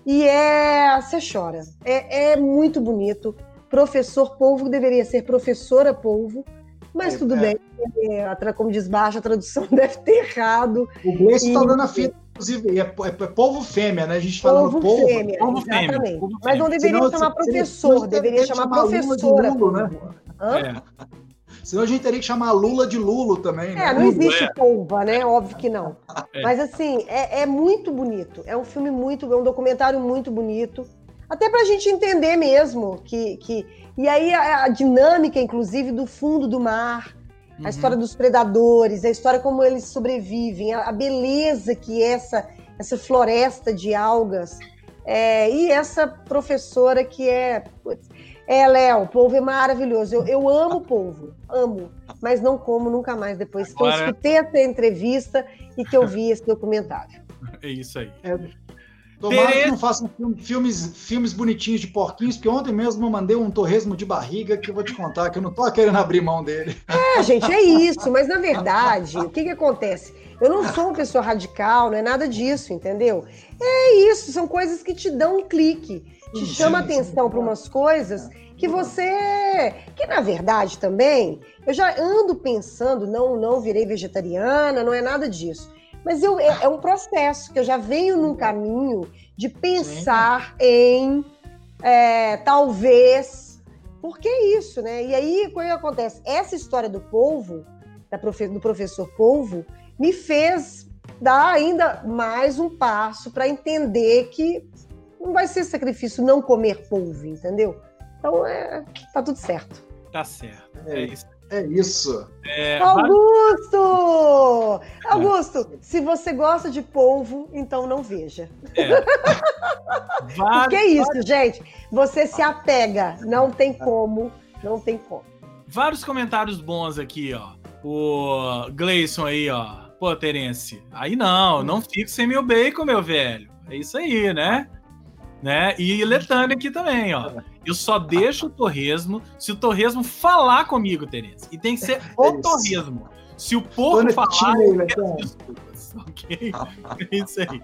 e é. Você chora. É, é muito bonito. Professor Polvo deveria ser professora Polvo, mas é, tudo é. bem. É, como diz baixo, a tradução deve ter errado. O Gleice está dando a fita inclusive, é, é, é polvo fêmea, né? A gente falando polvo. polvo fêmea, polvo exatamente. Fêmea, polvo Mas não deveria Senão, chamar professor, deveria chamar professora. Lulo, né? É. Senão a gente teria que chamar a Lula de Lulo também. Né? É, não existe é. polva, né? Óbvio que não. É. Mas assim, é, é, muito bonito. É um filme muito, é um documentário muito bonito. Até para a gente entender mesmo que, que. E aí a, a dinâmica, inclusive, do fundo do mar a história dos predadores, a história como eles sobrevivem, a, a beleza que é essa, essa floresta de algas. É, e essa professora que é. Putz, é, Léo, o polvo é maravilhoso. Eu, eu amo polvo, amo, mas não como nunca mais depois que eu escutei essa entrevista e que eu vi esse documentário. É isso aí. É, Tomara que não façam filmes, filmes bonitinhos de porquinhos, porque ontem mesmo eu mandei um torresmo de barriga que eu vou te contar que eu não tô querendo abrir mão dele. É, gente, é isso, mas na verdade, o que que acontece? Eu não sou uma pessoa radical, não é nada disso, entendeu? É isso, são coisas que te dão um clique, te sim, chama atenção para umas coisas que você, que na verdade também, eu já ando pensando, não, não virei vegetariana, não é nada disso. Mas eu, é, é, um processo que eu já venho num caminho de pensar em é, talvez. Porque é isso, né? E aí, o que acontece? Essa história do polvo, da profe, do professor Polvo, me fez dar ainda mais um passo para entender que não vai ser sacrifício não comer polvo, entendeu? Então, é, tá tudo certo. Tá certo. É isso. É isso. É, Augusto! Augusto, é. se você gosta de polvo, então não veja. É. Porque é isso, gente. Você se apega. Não tem como. Não tem como. Vários comentários bons aqui, ó. O Gleison aí, ó. Pô, Terence, aí não, não fico sem meu bacon, meu velho. É isso aí, né? Né? E Letânia aqui também, ó. Eu só deixo o torresmo se o torresmo falar comigo, Tereza. E tem que ser o é torresmo. Se o povo falar, eu então. desculpas, ok? É isso aí.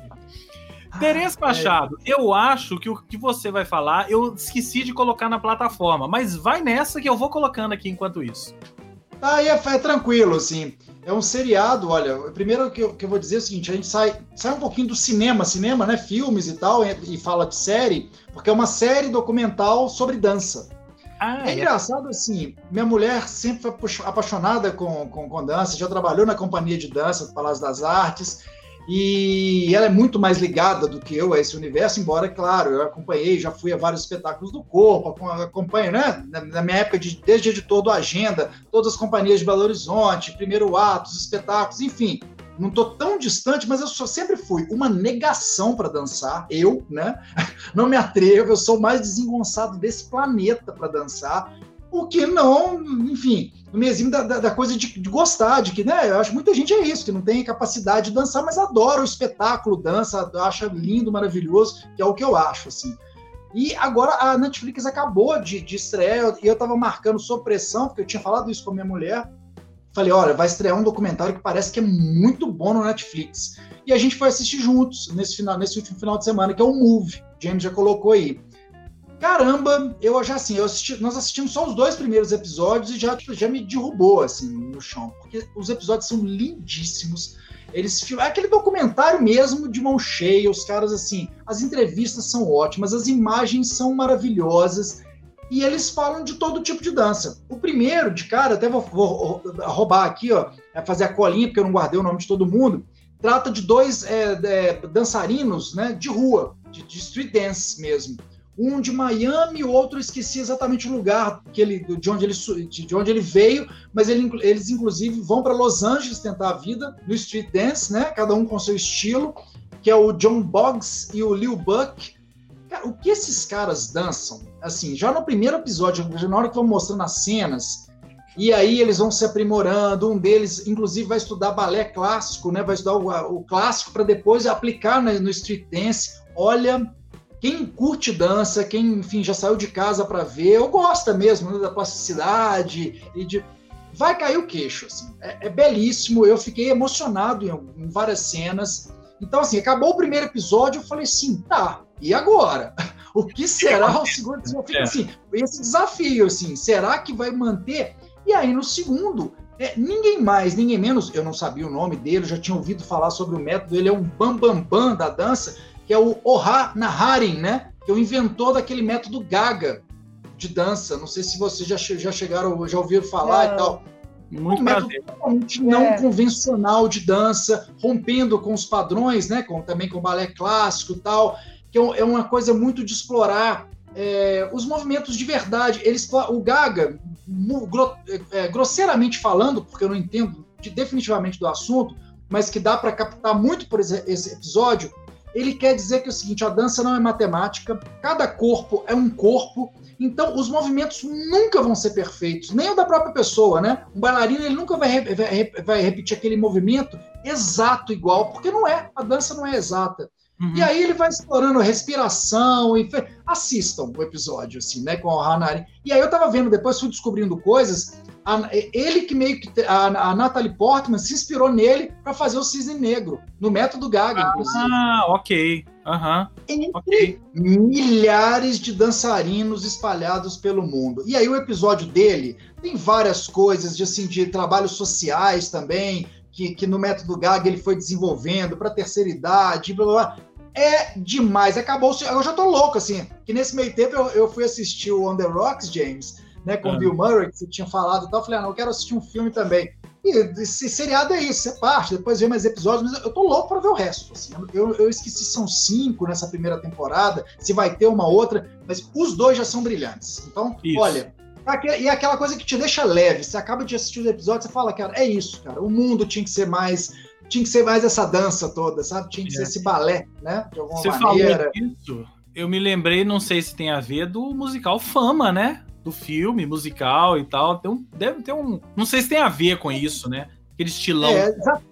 Tereza Machado, eu acho que o que você vai falar, eu esqueci de colocar na plataforma, mas vai nessa que eu vou colocando aqui enquanto isso. Aí é, é tranquilo, assim. É um seriado, olha, primeiro que eu, que eu vou dizer é o seguinte, a gente sai, sai um pouquinho do cinema, cinema, né, filmes e tal, e, e fala de série, porque é uma série documental sobre dança. Ah, é, é engraçado assim, minha mulher sempre foi apaixonada com, com, com dança, já trabalhou na companhia de dança do Palácio das Artes, e ela é muito mais ligada do que eu a esse universo, embora, claro, eu acompanhei, já fui a vários espetáculos do corpo, acompanho, né? Na minha época, de, desde editor do Agenda, todas as companhias de Belo Horizonte, primeiro ato, os espetáculos, enfim. Não estou tão distante, mas eu só sempre fui uma negação para dançar. Eu, né? Não me atrevo, eu sou o mais desengonçado desse planeta para dançar. O que não, enfim, no mesinho da, da, da, coisa de, de, gostar, de que, né? Eu acho que muita gente é isso, que não tem capacidade de dançar, mas adora o espetáculo, dança, acha lindo, maravilhoso, que é o que eu acho, assim. E agora a Netflix acabou de, de estrear, e eu estava marcando sob pressão, porque eu tinha falado isso com a minha mulher. Falei, olha, vai estrear um documentário que parece que é muito bom no Netflix. E a gente foi assistir juntos nesse, final, nesse último final de semana, que é o Move. James já colocou aí. Caramba, eu já assim, eu assisti, nós assistimos só os dois primeiros episódios e já, já me derrubou assim no chão, porque os episódios são lindíssimos. Eles é aquele documentário mesmo de mão cheia, os caras assim, as entrevistas são ótimas, as imagens são maravilhosas. e eles falam de todo tipo de dança. O primeiro, de cara, até vou, vou roubar aqui, ó, é fazer a colinha, porque eu não guardei o nome de todo mundo, trata de dois é, é, dançarinos né, de rua, de, de, street dance mesmo. Um de Miami, o outro esqueci exatamente o lugar que ele, de, onde ele, de onde ele veio, mas ele, eles inclusive vão para Los Angeles tentar a vida no street dance, né? Cada um com seu estilo, que é o John Boggs e o Lil Buck. Cara, o que esses caras dançam? Assim, já no primeiro episódio, na hora que vão mostrando as cenas, e aí eles vão se aprimorando. Um deles, inclusive, vai estudar balé clássico, né? Vai estudar o, o clássico para depois aplicar no, no street dance. Olha, quem curte dança, quem, enfim, já saiu de casa para ver, ou gosta mesmo né, da plasticidade e de vai cair o queixo, assim. É, é belíssimo. Eu fiquei emocionado em, em, várias cenas. Então, assim, acabou o primeiro episódio, eu falei assim, tá, e agora? O que será o segundo desafio? É. Assim, esse desafio, assim, será que vai manter? E aí, no segundo, é, ninguém mais, ninguém menos, eu não sabia o nome dele, já tinha ouvido falar sobre o método, ele é um bambambam bam, bam da dança, que é o Oha Naharin, né? Que é o inventor daquele método Gaga de dança. Não sei se vocês já, já chegaram, já ouviram falar e tal. Muito um método totalmente não é. convencional de dança, rompendo com os padrões, né? Com, também com o balé clássico e tal, que é, é uma coisa muito de explorar é, os movimentos de verdade. Eles, o Gaga, é, grosseiramente falando, porque eu não entendo de, definitivamente do assunto, mas que dá para captar muito por esse, esse episódio, ele quer dizer que é o seguinte: a dança não é matemática, cada corpo é um corpo, então os movimentos nunca vão ser perfeitos, nem o da própria pessoa, né? Um bailarino ele nunca vai, vai, vai repetir aquele movimento exato igual, porque não é, a dança não é exata. Uhum. E aí ele vai explorando respiração e assistam o episódio assim, né, com o Hanari. E aí eu tava vendo depois fui descobrindo coisas, a, ele que meio que a, a Natalie Portman se inspirou nele para fazer o Cisne Negro no método Gaga, ah, inclusive. Ah, OK. Uhum. Entre okay. milhares de dançarinos espalhados pelo mundo. E aí o episódio dele tem várias coisas de assim de trabalhos sociais também, que, que, no método Gaga ele foi desenvolvendo para terceira idade, blá, blá, blá é demais. Acabou. Eu já tô louco, assim. Que nesse meio tempo eu, eu fui assistir o On the Rocks, James, né? Com o ah. Bill Murray, que você tinha falado e tal. Eu falei, ah, não, eu quero assistir um filme também. E esse seriado é isso, você parte, depois vê mais episódios, mas eu tô louco para ver o resto. Assim. Eu, eu esqueci, são cinco nessa primeira temporada, se vai ter uma outra, mas os dois já são brilhantes. Então, isso. olha, é e é aquela coisa que te deixa leve. Você acaba de assistir os episódios, você fala, cara, é isso, cara. O mundo tinha que ser mais tinha que ser mais essa dança toda, sabe? Tinha que é. ser esse balé, né? De alguma Você maneira. Falou disso, eu me lembrei, não sei se tem a ver, do musical Fama, né? Do filme, musical e tal. Tem um, deve ter um. Não sei se tem a ver com isso, né? Aquele estilão. É, exa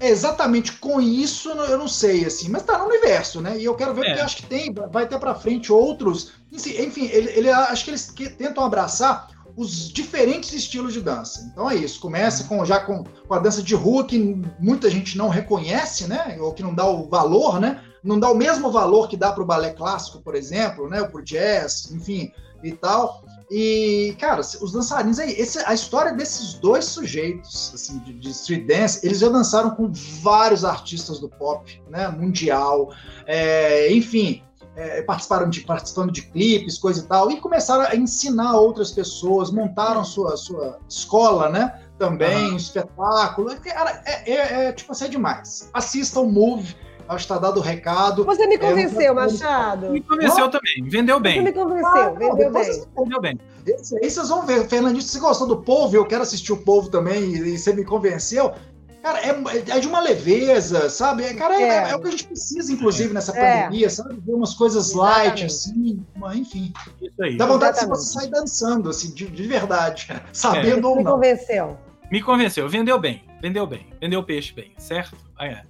é exatamente com isso, eu não sei, assim, mas tá no universo, né? E eu quero ver, é. porque acho que tem, vai ter pra frente outros. Enfim, ele, ele acho que eles tentam abraçar os diferentes estilos de dança. Então é isso. Começa com já com, com, a dança de rua que muita gente não reconhece, né? Ou que não dá o valor, né? Não dá o mesmo valor que dá para o balé clássico, por exemplo, né? Para o jazz, enfim, e tal. E, cara, os dançarinos aí, esse, a história desses dois sujeitos, assim, de, de, street dance, eles já dançaram com vários artistas do pop, né? Mundial, é, enfim é, participaram de, participando de clipes, coisa e tal, e começaram a ensinar outras pessoas, montaram sua, sua escola, né? Também, uhum. espetáculo. Cara, é, é, é, tipo assim, é demais. Assista o Move, acho que tá dado o recado. Você me convenceu, é, Machado. Me convenceu oh? também, vendeu bem. Você me convenceu, ah, vendeu bem. Vendeu bem. Esse aí vocês vão ver, Fernandinho, se você gostou do povo, eu quero assistir o povo também, e, e você me convenceu. Cara, é, é de uma leveza, sabe? É, cara, é, é, é, o que a gente precisa, inclusive, nessa é. pandemia, sabe? Ver umas coisas Exatamente. light, assim, enfim. Isso aí. Dá vontade Exatamente. de você sair dançando, assim, de, de verdade, sabendo ou não. Me convenceu. Me convenceu, vendeu bem, vendeu bem, vendeu peixe bem, certo? Ah, é.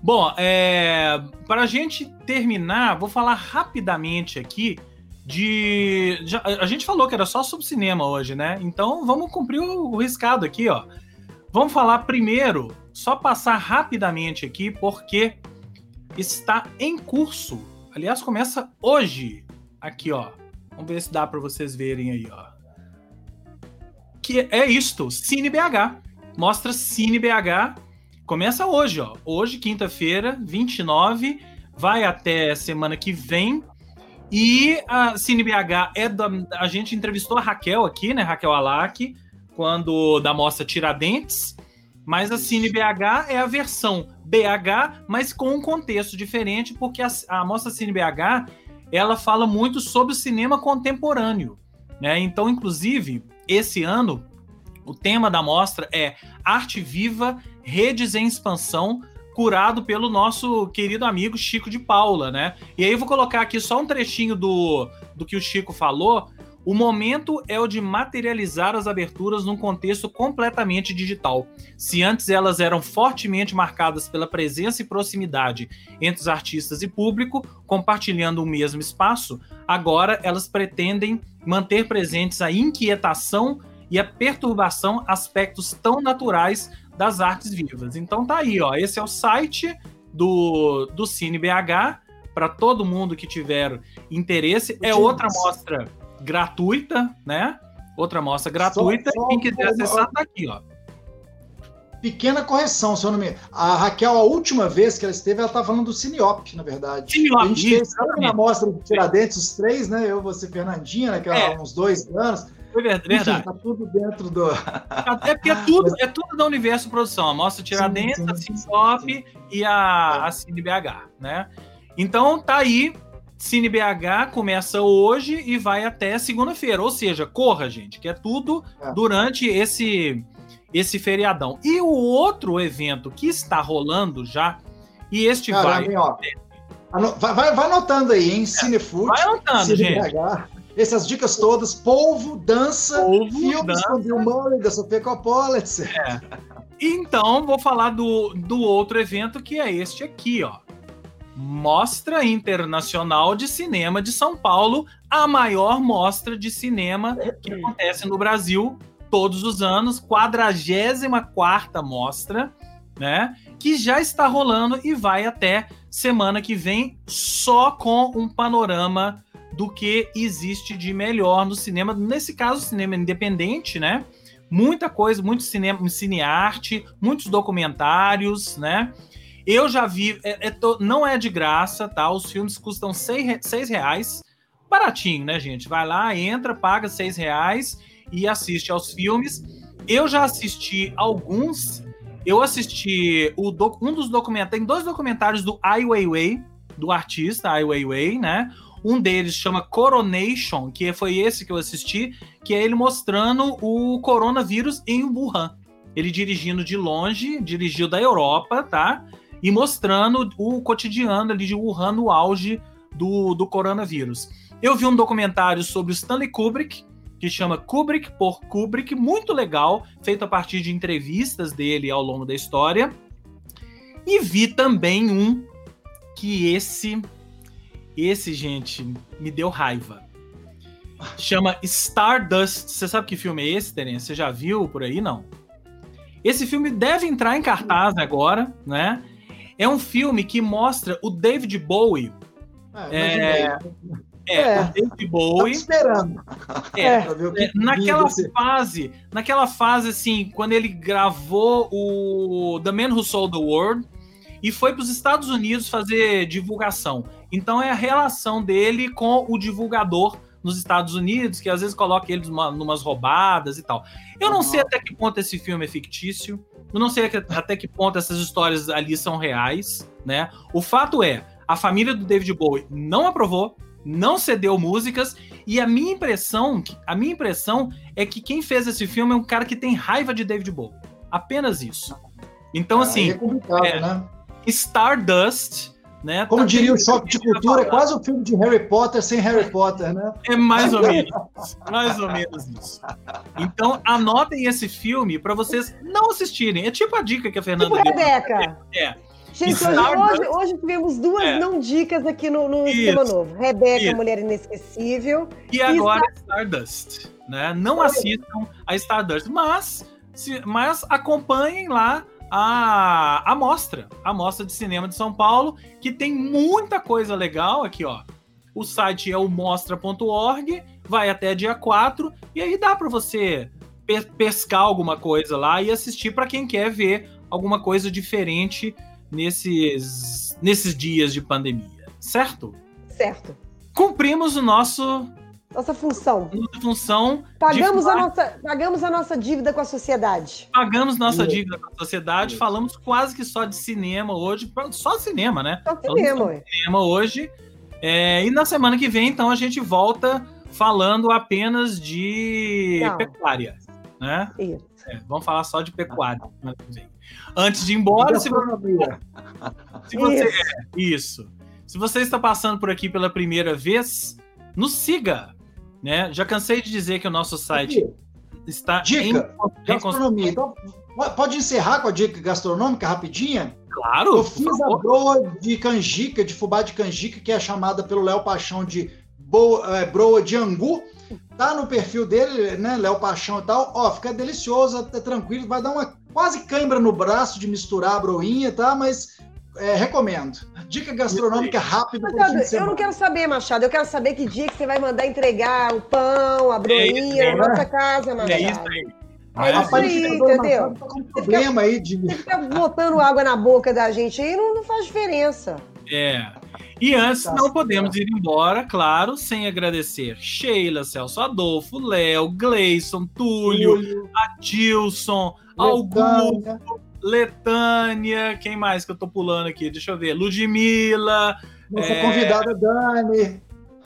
Bom, é, para a gente terminar, vou falar rapidamente aqui de. Já, a gente falou que era só sobre cinema hoje, né? Então vamos cumprir o, o riscado aqui, ó. Vamos falar primeiro, só passar rapidamente aqui, porque está em curso. Aliás, começa hoje. Aqui, ó. Vamos ver se dá para vocês verem aí, ó. Que é isto, Cine BH. Mostra Cine BH. Começa hoje, ó. Hoje, quinta-feira, 29, vai até semana que vem. E a Cine BH é da. A gente entrevistou a Raquel aqui, né? Raquel Alac, quando da mostra Tiradentes. Mas a Cine BH é a versão BH, mas com um contexto diferente, porque a, a mostra Cine BH ela fala muito sobre o cinema contemporâneo. Né? Então, inclusive, esse ano, o tema da mostra é Arte Viva, Redes em Expansão, curado pelo nosso querido amigo Chico de Paula, né? E aí eu vou colocar aqui só um trechinho do, do que o Chico falou, o momento é o de materializar as aberturas num contexto completamente digital. Se antes elas eram fortemente marcadas pela presença e proximidade entre os artistas e público, compartilhando o mesmo espaço, agora elas pretendem manter presentes a inquietação e a perturbação, aspectos tão naturais das artes vivas. Então tá aí, ó. Esse é o site do, do Cine BH para todo mundo que tiver interesse. É outra mostra gratuita, né? Outra amostra gratuita. Só, só Quem quiser acessar, tá aqui, ó. Pequena correção, seu nome. A Raquel, a última vez que ela esteve, ela estava falando do Cineop, na verdade. Cineop, a gente isso, teve na mostra do Tiradentes, os três, né? Eu, você, Fernandinha, né? Que é. uns dois anos. Foi verdade. Enfim, tá tudo dentro do. Até porque é tudo, é tudo da Universo Produção. A Mostra Tiradentes, sim, sim, a Cineop e a, a CineBH, né? Então tá aí Cine BH começa hoje e vai até segunda-feira. Ou seja, corra, gente, que é tudo é. durante esse, esse feriadão. E o outro evento que está rolando já, e este Caramba, vai. Ó, vai, vai, vai anotando aí, hein? É, Cinefood. Vai anotando, Cine gente. BH. Essas dicas todas, polvo, dança, polvo, filmes dança. com Bill Murray, da Sofia Coppola, etc. É. Então, vou falar do, do outro evento, que é este aqui, ó. Mostra Internacional de Cinema de São Paulo, a maior mostra de cinema que acontece no Brasil todos os anos, 44 mostra, né? Que já está rolando e vai até semana que vem, só com um panorama do que existe de melhor no cinema, nesse caso, cinema independente, né? Muita coisa, muito cinema, cinearte, muitos documentários, né? Eu já vi, é, é to, não é de graça, tá? Os filmes custam seis, seis reais. Baratinho, né, gente? Vai lá, entra, paga seis reais e assiste aos filmes. Eu já assisti alguns. Eu assisti o um dos documentários. Tem dois documentários do Ai Weiwei, do artista Ai Weiwei, né? Um deles chama Coronation, que foi esse que eu assisti, que é ele mostrando o coronavírus em Wuhan. Ele dirigindo de longe, dirigiu da Europa, tá? E mostrando o cotidiano ali de Wuhan no auge do, do coronavírus. Eu vi um documentário sobre o Stanley Kubrick, que chama Kubrick por Kubrick, muito legal, feito a partir de entrevistas dele ao longo da história. E vi também um que esse, esse, gente, me deu raiva. Chama Stardust. Você sabe que filme é esse, Terence? Você já viu por aí? Não. Esse filme deve entrar em cartaz agora, né? É um filme que mostra o David Bowie. É, é, é, o David Bowie. esperando. É, é naquela fase, naquela fase assim, quando ele gravou o The Man Who Sold the World e foi para os Estados Unidos fazer divulgação. Então é a relação dele com o divulgador nos Estados Unidos, que às vezes coloca ele numa, numas roubadas e tal. Eu não sei até que ponto esse filme é fictício. Eu não sei até que ponto essas histórias ali são reais, né? O fato é, a família do David Bowie não aprovou, não cedeu músicas e a minha impressão, a minha impressão é que quem fez esse filme é um cara que tem raiva de David Bowie. Apenas isso. Então, ah, assim, é é, né? Stardust né? Como tá diria o Choque de Cultura, é quase um filme de Harry Potter sem Harry Potter, né? É mais ou menos, mais ou menos isso. Então, anotem esse filme para vocês não assistirem. É tipo a dica que a Fernanda tipo deu. Rebeca. É. Gente, hoje, hoje, hoje, tivemos duas é. não dicas aqui no, no Esquema Novo. Rebeca, Isso. Mulher Inesquecível. E agora Star... Stardust. Né? Não assistam a Stardust, mas, se, mas acompanhem lá a, a mostra, a mostra de cinema de São Paulo, que tem muita coisa legal aqui, ó. O site é o mostra.org, vai até dia 4, e aí dá para você pe pescar alguma coisa lá e assistir para quem quer ver alguma coisa diferente nesses, nesses dias de pandemia, certo? Certo. cumprimos o nosso nossa função. Nossa função. Pagamos, a nossa, pagamos a nossa dívida com a sociedade. Pagamos nossa dívida com a sociedade. Falamos quase que só de cinema hoje. Só cinema, né? Só cinema, só cinema hoje. É, e na semana que vem, então, a gente volta falando apenas de Não. pecuária. Né? Isso. É, vamos falar só de pecuária. Antes de ir embora, se você, se você isso. É, isso. Se você está passando por aqui pela primeira vez, nos siga né? Já cansei de dizer que o nosso site Aqui. está dica em gastronomia. Então, pode encerrar com a dica gastronômica rapidinha? Claro. Eu fiz a broa de canjica, de fubá de canjica, que é chamada pelo Léo Paixão de boa, é, broa de angu. Tá no perfil dele, né, Léo Paixão e tal. Ó, fica delicioso, é tranquilo, vai dar uma quase cãibra no braço de misturar a broinha, tá? Mas é, recomendo. Dica gastronômica rápida. Machado, eu não quero saber, Machado. Eu quero saber que dia que você vai mandar entregar o pão, a broinha é na nossa casa, Machado. É isso aí. É isso aí, entendeu? Tá com problema aí de. Você fica botando água na boca da gente aí, não, não faz diferença. É. E antes, tá não podemos ir embora, claro, sem agradecer Sheila, Celso Adolfo, Léo, Gleison, Túlio, Túlio. Adilson, Augusto, Letânia, quem mais que eu tô pulando aqui? Deixa eu ver. Ludmilla. Nossa é... convidada Dani.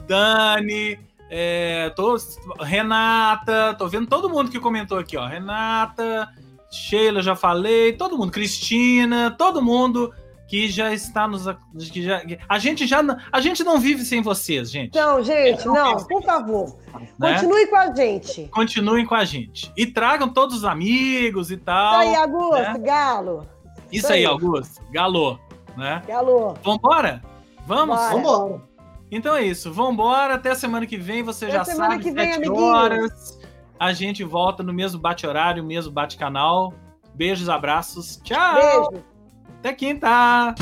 Dani. É, tô, Renata, tô vendo todo mundo que comentou aqui, ó. Renata, Sheila, já falei, todo mundo, Cristina, todo mundo que já está nos. Que já, a, gente já, a gente não vive sem vocês, gente. Não, gente, não, não por favor. Né? Continue com a gente. Continuem com a gente. E tragam todos os amigos e tal. Isso aí, Augusto, né? Galo. Isso, Isso aí, Augusto, Galo. Né? Galo. Vambora? Vamos? Bora. Vambora. Então é isso. Vambora. Até semana que vem. Você Até já sabe, que vem, 7 horas. A gente volta no mesmo bate-horário, mesmo bate-canal. Beijos, abraços. Tchau. Beijo. Até quinta!